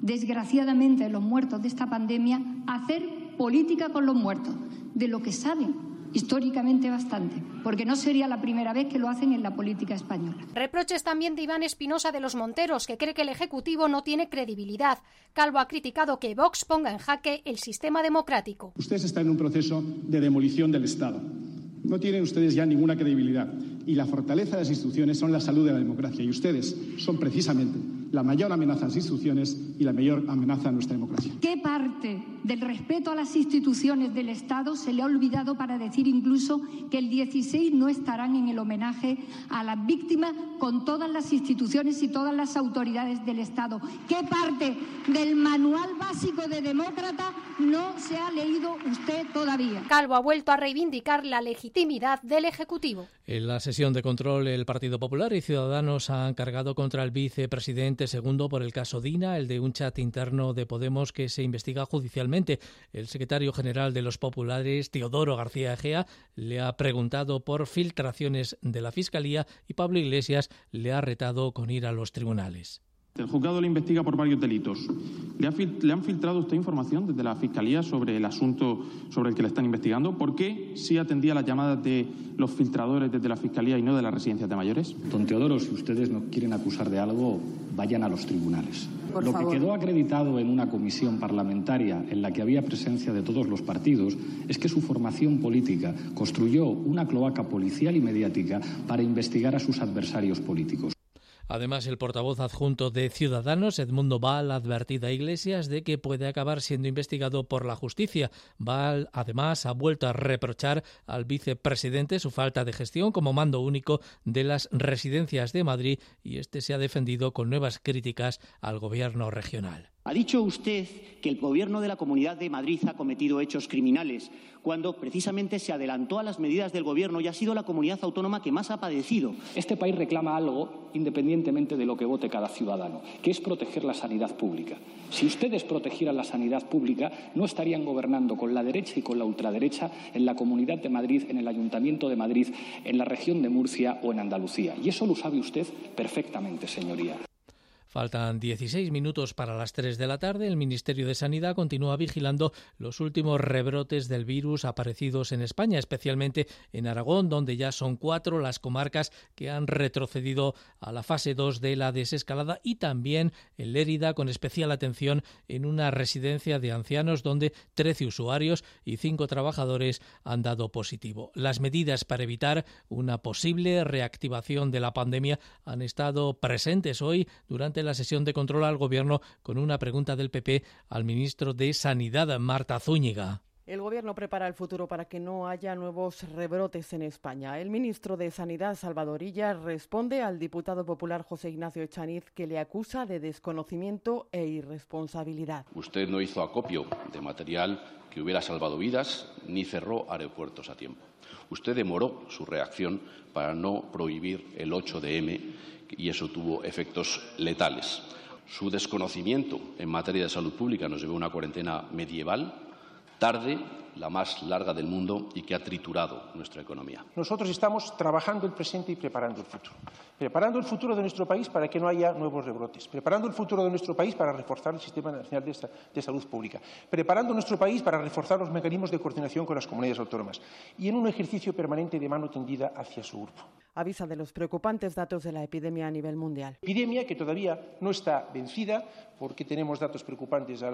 desgraciadamente, de los muertos de esta pandemia, hacer política con los muertos, de lo que saben históricamente bastante, porque no sería la primera vez que lo hacen en la política española. Reproches también de Iván Espinosa de los Monteros, que cree que el Ejecutivo no tiene credibilidad. Calvo ha criticado que Vox ponga en jaque el sistema democrático. Usted está en un proceso de demolición del Estado. No tienen ustedes ya ninguna credibilidad y la fortaleza de las instituciones son la salud de la democracia y ustedes son precisamente la mayor amenaza a las instituciones y la mayor amenaza a nuestra democracia. ¿Qué parte del respeto a las instituciones del Estado se le ha olvidado para decir incluso que el 16 no estarán en el homenaje a las víctimas con todas las instituciones y todas las autoridades del Estado? ¿Qué parte del manual básico de demócrata no se ha leído usted todavía? Calvo ha vuelto a reivindicar la legitimidad del Ejecutivo. En la sesión de control, el Partido Popular y Ciudadanos han cargado contra el vicepresidente segundo por el caso Dina, el de un chat interno de Podemos que se investiga judicialmente. El secretario general de los populares, Teodoro García Egea, le ha preguntado por filtraciones de la Fiscalía y Pablo Iglesias le ha retado con ir a los tribunales. El juzgado le investiga por varios delitos. ¿Le, ha fil- le han filtrado usted información desde la Fiscalía sobre el asunto sobre el que le están investigando? ¿Por qué sí atendía las llamadas de los filtradores desde la Fiscalía y no de las residencias de mayores? Don Teodoro, si ustedes no quieren acusar de algo, vayan a los tribunales. Por Lo favor. que quedó acreditado en una comisión parlamentaria en la que había presencia de todos los partidos es que su formación política construyó una cloaca policial y mediática para investigar a sus adversarios políticos. Además, el portavoz adjunto de Ciudadanos, Edmundo Val, ha advertido a Iglesias de que puede acabar siendo investigado por la justicia. Val, además, ha vuelto a reprochar al vicepresidente su falta de gestión como mando único de las residencias de Madrid y este se ha defendido con nuevas críticas al gobierno regional. Ha dicho usted que el Gobierno de la Comunidad de Madrid ha cometido hechos criminales, cuando precisamente se adelantó a las medidas del Gobierno y ha sido la comunidad autónoma que más ha padecido. Este país reclama algo independientemente de lo que vote cada ciudadano, que es proteger la sanidad pública. Si ustedes protegieran la sanidad pública, no estarían gobernando con la derecha y con la ultraderecha en la Comunidad de Madrid, en el Ayuntamiento de Madrid, en la región de Murcia o en Andalucía. Y eso lo sabe usted perfectamente, señoría. Faltan 16 minutos para las 3 de la tarde. El Ministerio de Sanidad continúa vigilando los últimos rebrotes del virus aparecidos en España, especialmente en Aragón, donde ya son cuatro las comarcas que han retrocedido a la fase 2 de la desescalada y también en Lérida, con especial atención en una residencia de ancianos donde 13 usuarios y 5 trabajadores han dado positivo. Las medidas para evitar una posible reactivación de la pandemia han estado presentes hoy durante la sesión de control al Gobierno con una pregunta del PP al ministro de Sanidad, Marta Zúñiga. El Gobierno prepara el futuro para que no haya nuevos rebrotes en España. El ministro de Sanidad, Salvador Illa, responde al diputado popular José Ignacio Echaniz, que le acusa de desconocimiento e irresponsabilidad. Usted no hizo acopio de material que hubiera salvado vidas ni cerró aeropuertos a tiempo. Usted demoró su reacción para no prohibir el 8 de M y eso tuvo efectos letales. Su desconocimiento en materia de salud pública nos llevó a una cuarentena medieval, tarde, la más larga del mundo y que ha triturado nuestra economía. Nosotros estamos trabajando el presente y preparando el futuro. Preparando el futuro de nuestro país para que no haya nuevos rebrotes. Preparando el futuro de nuestro país para reforzar el Sistema Nacional de, de Salud Pública. Preparando nuestro país para reforzar los mecanismos de coordinación con las comunidades autónomas. Y en un ejercicio permanente de mano tendida hacia su grupo avisa de los preocupantes datos de la epidemia a nivel mundial. Epidemia que todavía no está vencida porque tenemos datos preocupantes a,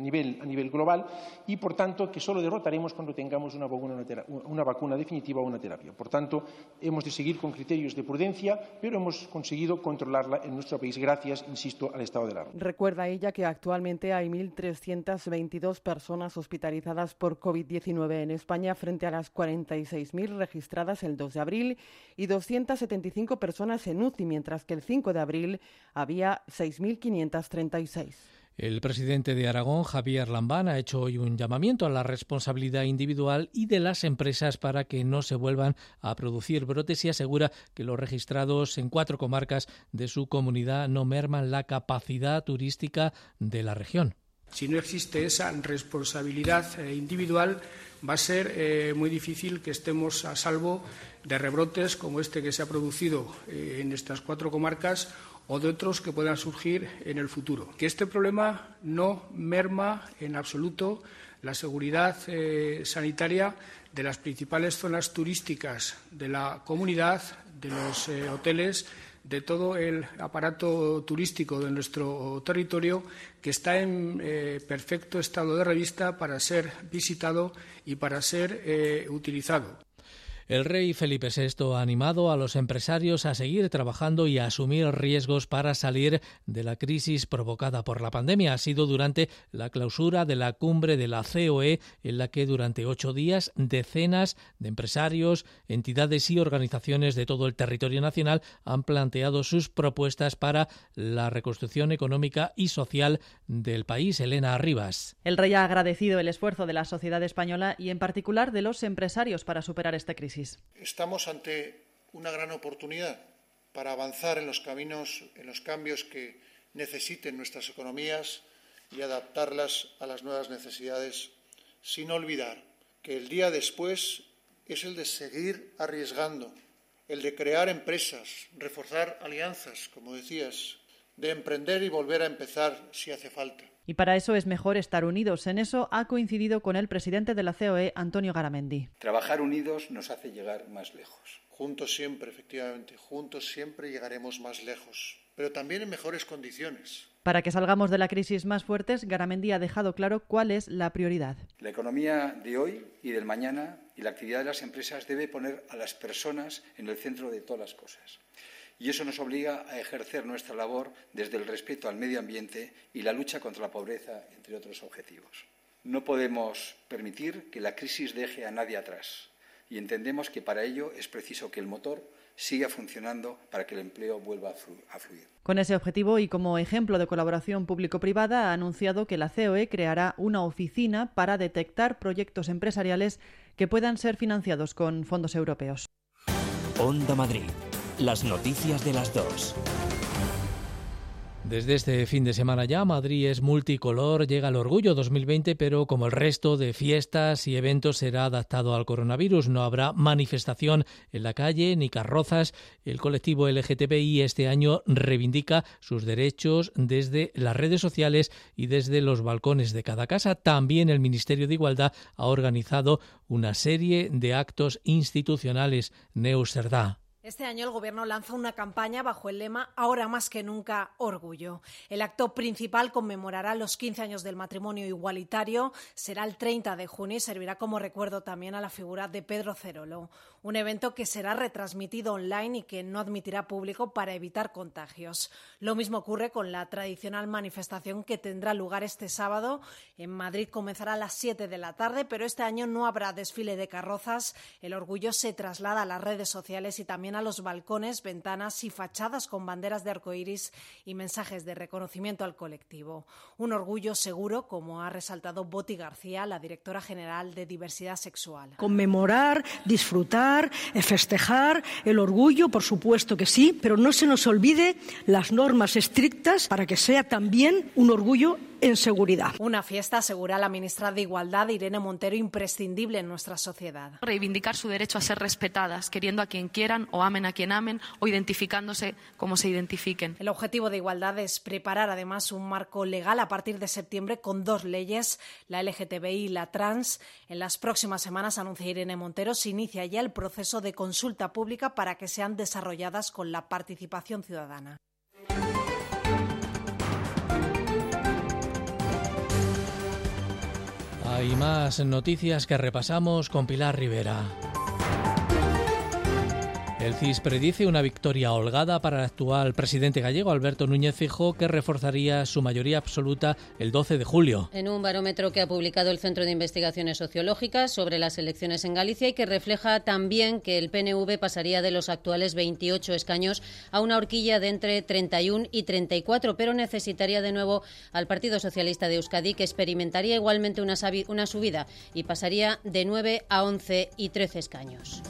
nivel, a nivel, global y, por tanto, que solo derrotaremos cuando tengamos una vacuna, una vacuna definitiva o una terapia. Por tanto, hemos de seguir con criterios de prudencia, pero hemos conseguido controlarla en nuestro país gracias, insisto, al estado de alarma. Recuerda ella que actualmente hay 1.322 personas hospitalizadas por COVID-19 en España frente a las 46.000 registradas el 2 de abril y 275 personas en UCI, mientras que el 5 de abril había 6.536. El presidente de Aragón, Javier Lambán, ha hecho hoy un llamamiento a la responsabilidad individual y de las empresas para que no se vuelvan a producir brotes y asegura que los registrados en cuatro comarcas de su comunidad no merman la capacidad turística de la región. Si no existe esa responsabilidad eh, individual, va a ser eh, muy difícil que estemos a salvo de rebrotes como este que se ha producido eh, en estas cuatro comarcas o de otros que puedan surgir en el futuro. Que este problema no merma en absoluto la seguridad sanitaria de las principales zonas turísticas de la comunidad, de los hoteles de todo el aparato turístico de nuestro territorio que está en eh, perfecto estado de revista para ser visitado y para ser eh, utilizado. El rey Felipe VI ha animado a los empresarios a seguir trabajando y a asumir riesgos para salir de la crisis provocada por la pandemia. Ha sido durante la clausura de la cumbre de la COE, en la que durante ocho días decenas de empresarios, entidades y organizaciones de todo el territorio nacional han planteado sus propuestas para la reconstrucción económica y social del país. Elena Arribas. El rey ha agradecido el esfuerzo de la sociedad española y en particular de los empresarios para superar esta crisis. Estamos ante una gran oportunidad para avanzar en los caminos, en los cambios que necesiten nuestras economías y adaptarlas a las nuevas necesidades, sin olvidar que el día después es el de seguir arriesgando, el de crear empresas, reforzar alianzas, como decías, de emprender y volver a empezar si hace falta. Y para eso es mejor estar unidos. En eso ha coincidido con el presidente de la COE, Antonio Garamendi. Trabajar unidos nos hace llegar más lejos. Juntos siempre, efectivamente, juntos siempre llegaremos más lejos, pero también en mejores condiciones. Para que salgamos de la crisis más fuertes, Garamendi ha dejado claro cuál es la prioridad. La economía de hoy y del mañana y la actividad de las empresas debe poner a las personas en el centro de todas las cosas y eso nos obliga a ejercer nuestra labor desde el respeto al medio ambiente y la lucha contra la pobreza, entre otros objetivos. No podemos permitir que la crisis deje a nadie atrás y entendemos que para ello es preciso que el motor siga funcionando para que el empleo vuelva a fluir. Con ese objetivo y como ejemplo de colaboración público-privada, ha anunciado que la COE creará una oficina para detectar proyectos empresariales que puedan ser financiados con fondos europeos. Onda Madrid. Las noticias de las dos. Desde este fin de semana ya, Madrid es multicolor, llega el Orgullo 2020, pero como el resto de fiestas y eventos será adaptado al coronavirus. No habrá manifestación en la calle ni carrozas. El colectivo LGTBI este año reivindica sus derechos desde las redes sociales y desde los balcones de cada casa. También el Ministerio de Igualdad ha organizado una serie de actos institucionales. Neus este año el Gobierno lanza una campaña bajo el lema Ahora más que nunca, orgullo. El acto principal conmemorará los 15 años del matrimonio igualitario. Será el 30 de junio y servirá como recuerdo también a la figura de Pedro Cerolo. Un evento que será retransmitido online y que no admitirá público para evitar contagios. Lo mismo ocurre con la tradicional manifestación que tendrá lugar este sábado. En Madrid comenzará a las 7 de la tarde, pero este año no habrá desfile de carrozas. El orgullo se traslada a las redes sociales y también a los balcones, ventanas y fachadas con banderas de arcoíris y mensajes de reconocimiento al colectivo. Un orgullo seguro, como ha resaltado Boti García, la directora general de Diversidad Sexual. Conmemorar, disfrutar, festejar el orgullo, por supuesto que sí, pero no se nos olvide las normas estrictas para que sea también un orgullo en seguridad. Una fiesta, asegura la ministra de Igualdad, Irene Montero, imprescindible en nuestra sociedad. Reivindicar su derecho a ser respetadas, queriendo a quien quieran o amen a quien amen o identificándose como se identifiquen. El objetivo de Igualdad es preparar además un marco legal a partir de septiembre con dos leyes, la LGTBI y la trans. En las próximas semanas, anuncia Irene Montero, se inicia ya el proceso de consulta pública para que sean desarrolladas con la participación ciudadana. Hay más noticias que repasamos con Pilar Rivera. El CIS predice una victoria holgada para el actual presidente gallego, Alberto Núñez Fijo, que reforzaría su mayoría absoluta el 12 de julio. En un barómetro que ha publicado el Centro de Investigaciones Sociológicas sobre las elecciones en Galicia y que refleja también que el PNV pasaría de los actuales 28 escaños a una horquilla de entre 31 y 34, pero necesitaría de nuevo al Partido Socialista de Euskadi, que experimentaría igualmente una, una subida y pasaría de 9 a 11 y 13 escaños.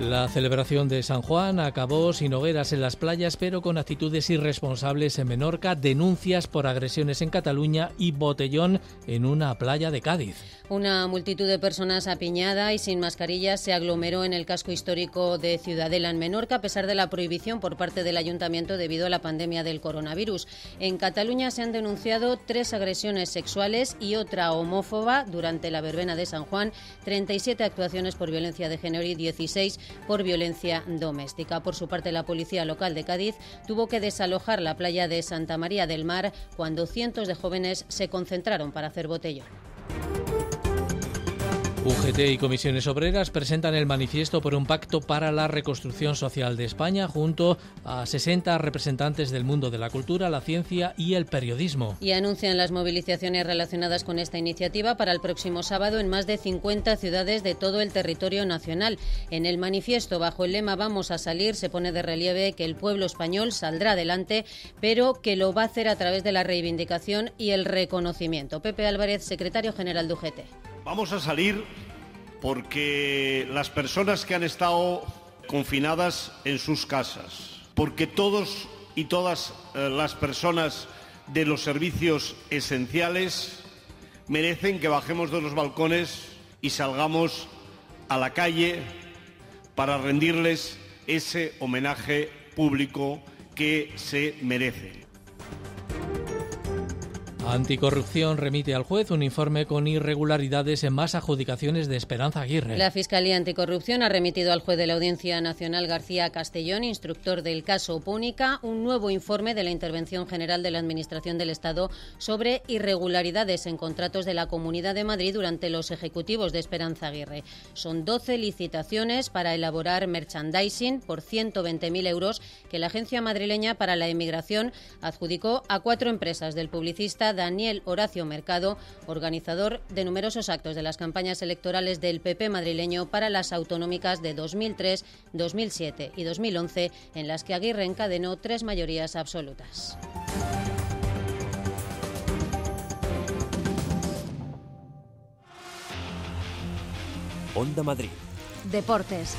La celebración de San Juan acabó sin hogueras en las playas, pero con actitudes irresponsables en Menorca, denuncias por agresiones en Cataluña y botellón en una playa de Cádiz. Una multitud de personas apiñada y sin mascarillas se aglomeró en el casco histórico de Ciudadela en Menorca, a pesar de la prohibición por parte del ayuntamiento debido a la pandemia del coronavirus. En Cataluña se han denunciado tres agresiones sexuales y otra homófoba durante la verbena de San Juan, 37 actuaciones por violencia de género y 16 por violencia doméstica. Por su parte, la policía local de Cádiz tuvo que desalojar la playa de Santa María del Mar cuando cientos de jóvenes se concentraron para hacer botellón. UGT y comisiones obreras presentan el manifiesto por un pacto para la reconstrucción social de España junto a 60 representantes del mundo de la cultura, la ciencia y el periodismo. Y anuncian las movilizaciones relacionadas con esta iniciativa para el próximo sábado en más de 50 ciudades de todo el territorio nacional. En el manifiesto bajo el lema Vamos a salir se pone de relieve que el pueblo español saldrá adelante, pero que lo va a hacer a través de la reivindicación y el reconocimiento. Pepe Álvarez, secretario general de UGT. Vamos a salir porque las personas que han estado confinadas en sus casas, porque todos y todas eh, las personas de los servicios esenciales merecen que bajemos de los balcones y salgamos a la calle para rendirles ese homenaje público que se merecen. Anticorrupción remite al juez un informe con irregularidades en más adjudicaciones de Esperanza Aguirre. La Fiscalía Anticorrupción ha remitido al juez de la Audiencia Nacional García Castellón, instructor del caso Púnica, un nuevo informe de la Intervención General de la Administración del Estado sobre irregularidades en contratos de la Comunidad de Madrid durante los ejecutivos de Esperanza Aguirre. Son 12 licitaciones para elaborar merchandising por 120.000 euros que la Agencia Madrileña para la Emigración adjudicó a cuatro empresas del publicista Daniel Horacio Mercado, organizador de numerosos actos de las campañas electorales del PP madrileño para las autonómicas de 2003, 2007 y 2011, en las que Aguirre encadenó tres mayorías absolutas. Onda Madrid. Deportes.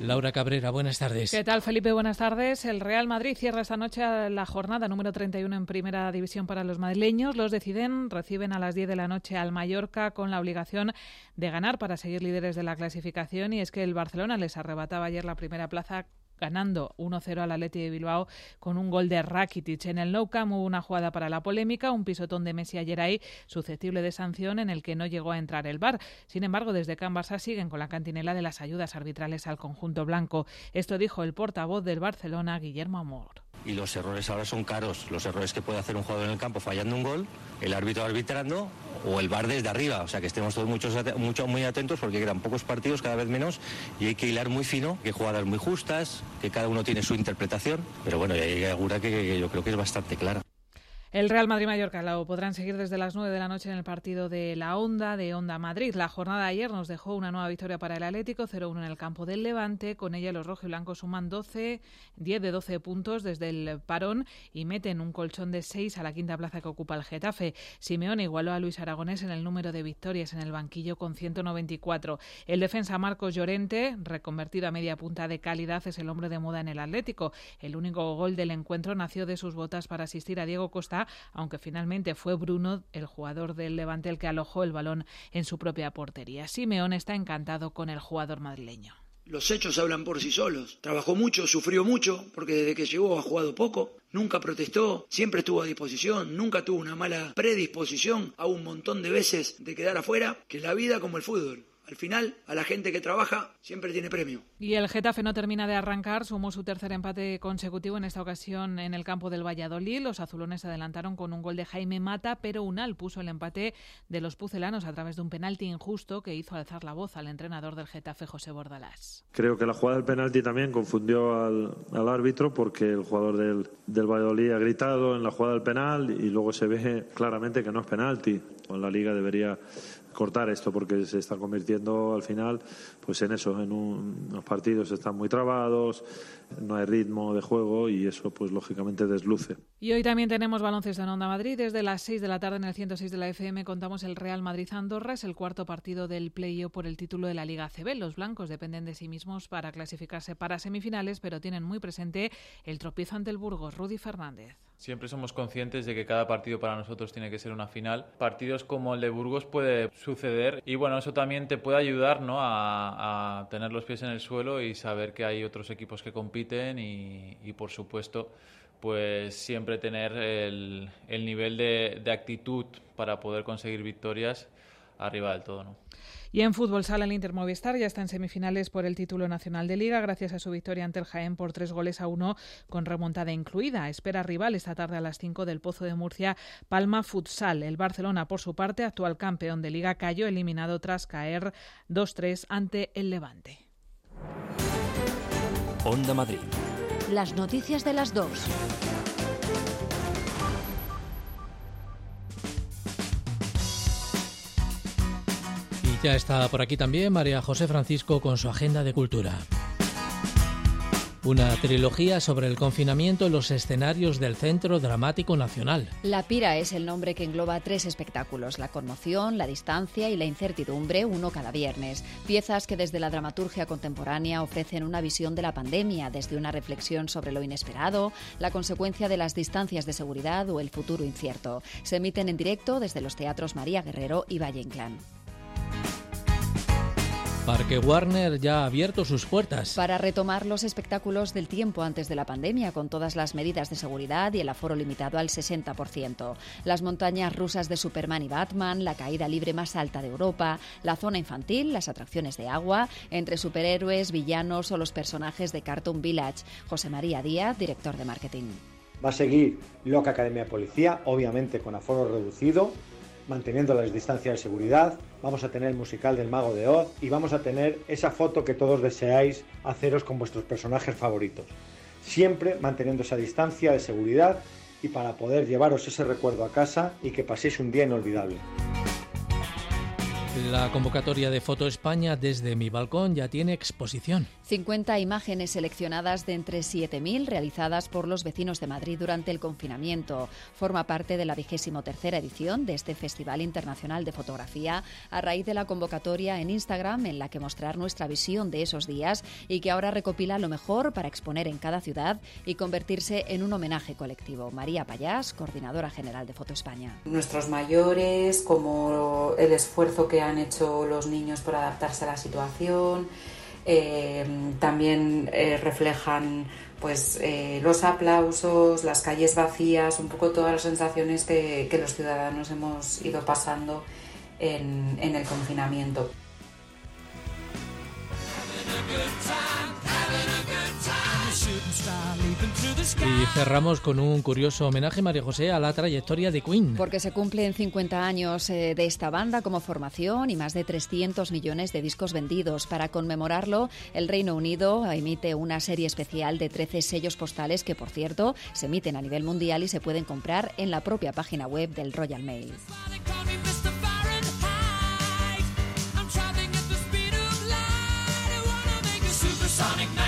Laura Cabrera, buenas tardes. ¿Qué tal, Felipe? Buenas tardes. El Real Madrid cierra esta noche la jornada número 31 en Primera División para los madrileños. Los deciden, reciben a las 10 de la noche al Mallorca con la obligación de ganar para seguir líderes de la clasificación. Y es que el Barcelona les arrebataba ayer la primera plaza ganando 1-0 al Atleti de Bilbao con un gol de Rakitic. En el Nou Camp hubo una jugada para la polémica, un pisotón de Messi ayer ahí susceptible de sanción en el que no llegó a entrar el VAR. Sin embargo, desde Can Barça siguen con la cantinela de las ayudas arbitrales al conjunto blanco. Esto dijo el portavoz del Barcelona, Guillermo Amor y los errores ahora son caros. Los errores que puede hacer un jugador en el campo fallando un gol, el árbitro arbitrando o el bar desde arriba. O sea que estemos todos muchos, mucho, muy atentos porque quedan pocos partidos, cada vez menos, y hay que hilar muy fino, que jugadas muy justas, que cada uno tiene su interpretación. Pero bueno, hay alguna que yo creo que es bastante clara. El Real Madrid-Mallorca lo podrán seguir desde las 9 de la noche en el partido de la Onda de Onda Madrid. La jornada de ayer nos dejó una nueva victoria para el Atlético, 0-1 en el campo del Levante. Con ella los rojiblancos suman 12, 10 de 12 puntos desde el parón y meten un colchón de 6 a la quinta plaza que ocupa el Getafe. Simeone igualó a Luis Aragonés en el número de victorias en el banquillo con 194. El defensa Marcos Llorente, reconvertido a media punta de calidad, es el hombre de moda en el Atlético. El único gol del encuentro nació de sus botas para asistir a Diego Costa aunque finalmente fue Bruno, el jugador del Levante, el que alojó el balón en su propia portería. Simeón está encantado con el jugador madrileño. Los hechos hablan por sí solos. Trabajó mucho, sufrió mucho, porque desde que llegó ha jugado poco. Nunca protestó, siempre estuvo a disposición, nunca tuvo una mala predisposición a un montón de veces de quedar afuera, que la vida como el fútbol al final, a la gente que trabaja siempre tiene premio. Y el Getafe no termina de arrancar, sumó su tercer empate consecutivo en esta ocasión en el campo del Valladolid. Los azulones se adelantaron con un gol de Jaime Mata, pero Unal puso el empate de los pucelanos a través de un penalti injusto que hizo alzar la voz al entrenador del Getafe, José Bordalás. Creo que la jugada del penalti también confundió al, árbitro porque el jugador del, del Valladolid ha gritado en la jugada del penal y luego se ve claramente que no es penalti. En la liga debería cortar esto porque se está convirtiendo al final pues en eso, en unos partidos están muy trabados, no hay ritmo de juego y eso pues lógicamente desluce. Y hoy también tenemos baloncesto en Onda Madrid. Desde las 6 de la tarde en el 106 de la FM contamos el Real Madrid-Andorra. Es el cuarto partido del play por el título de la Liga CB. Los blancos dependen de sí mismos para clasificarse para semifinales, pero tienen muy presente el tropiezo ante el Burgos. Rudy Fernández. Siempre somos conscientes de que cada partido para nosotros tiene que ser una final. Partidos como el de Burgos puede suceder y bueno, eso también te puede ayudar ¿no? a, tener los pies en el suelo y saber que hay otros equipos que compiten y, por supuesto pues siempre tener el, nivel de, actitud para poder conseguir victorias arriba del todo. ¿no? Y en fútbol sala el Inter Movistar ya está en semifinales por el título nacional de liga gracias a su victoria ante el Jaén por tres goles a uno con remontada incluida. Espera rival esta tarde a las cinco del Pozo de Murcia Palma Futsal. El Barcelona por su parte actual campeón de liga cayó eliminado tras caer 2-3 ante el Levante. Onda Madrid. Las noticias de las dos. Ya está por aquí también María José Francisco con su agenda de cultura. Una trilogía sobre el confinamiento en los escenarios del Centro Dramático Nacional. La Pira es el nombre que engloba tres espectáculos, la conmoción, la distancia y la incertidumbre, uno cada viernes. Piezas que desde la dramaturgia contemporánea ofrecen una visión de la pandemia, desde una reflexión sobre lo inesperado, la consecuencia de las distancias de seguridad o el futuro incierto. Se emiten en directo desde los teatros María Guerrero y Valle Inclán. Parque Warner ya ha abierto sus puertas. Para retomar los espectáculos del tiempo antes de la pandemia, con todas las medidas de seguridad y el aforo limitado al 60%. Las montañas rusas de Superman y Batman, la caída libre más alta de Europa, la zona infantil, las atracciones de agua, entre superhéroes, villanos o los personajes de Cartoon Village. José María Díaz, director de marketing. Va a seguir Loca Academia de Policía, obviamente con aforo reducido, manteniendo las distancias de seguridad, vamos a tener el musical del Mago de Oz y vamos a tener esa foto que todos deseáis haceros con vuestros personajes favoritos. Siempre manteniendo esa distancia de seguridad y para poder llevaros ese recuerdo a casa y que paséis un día inolvidable. La convocatoria de Foto España desde mi balcón ya tiene exposición. 50 imágenes seleccionadas de entre 7.000 realizadas por los vecinos de Madrid durante el confinamiento. Forma parte de la vigésimo tercera edición de este Festival Internacional de Fotografía a raíz de la convocatoria en Instagram en la que mostrar nuestra visión de esos días y que ahora recopila lo mejor para exponer en cada ciudad y convertirse en un homenaje colectivo. María Payás, coordinadora general de Foto España. Nuestros mayores, como el esfuerzo que han hecho los niños por adaptarse a la situación. Eh, también eh, reflejan pues eh, los aplausos, las calles vacías, un poco todas las sensaciones que, los ciudadanos hemos ido pasando en el confinamiento. Y cerramos con un curioso homenaje, María José, a la trayectoria de Queen. Porque se cumplen 50 años eh, de esta banda como formación y más de 300 millones de discos vendidos. Para conmemorarlo, el Reino Unido emite una serie especial de 13 sellos postales que, por cierto, se emiten a nivel mundial y se pueden comprar en la propia página web del Royal Mail. Sonic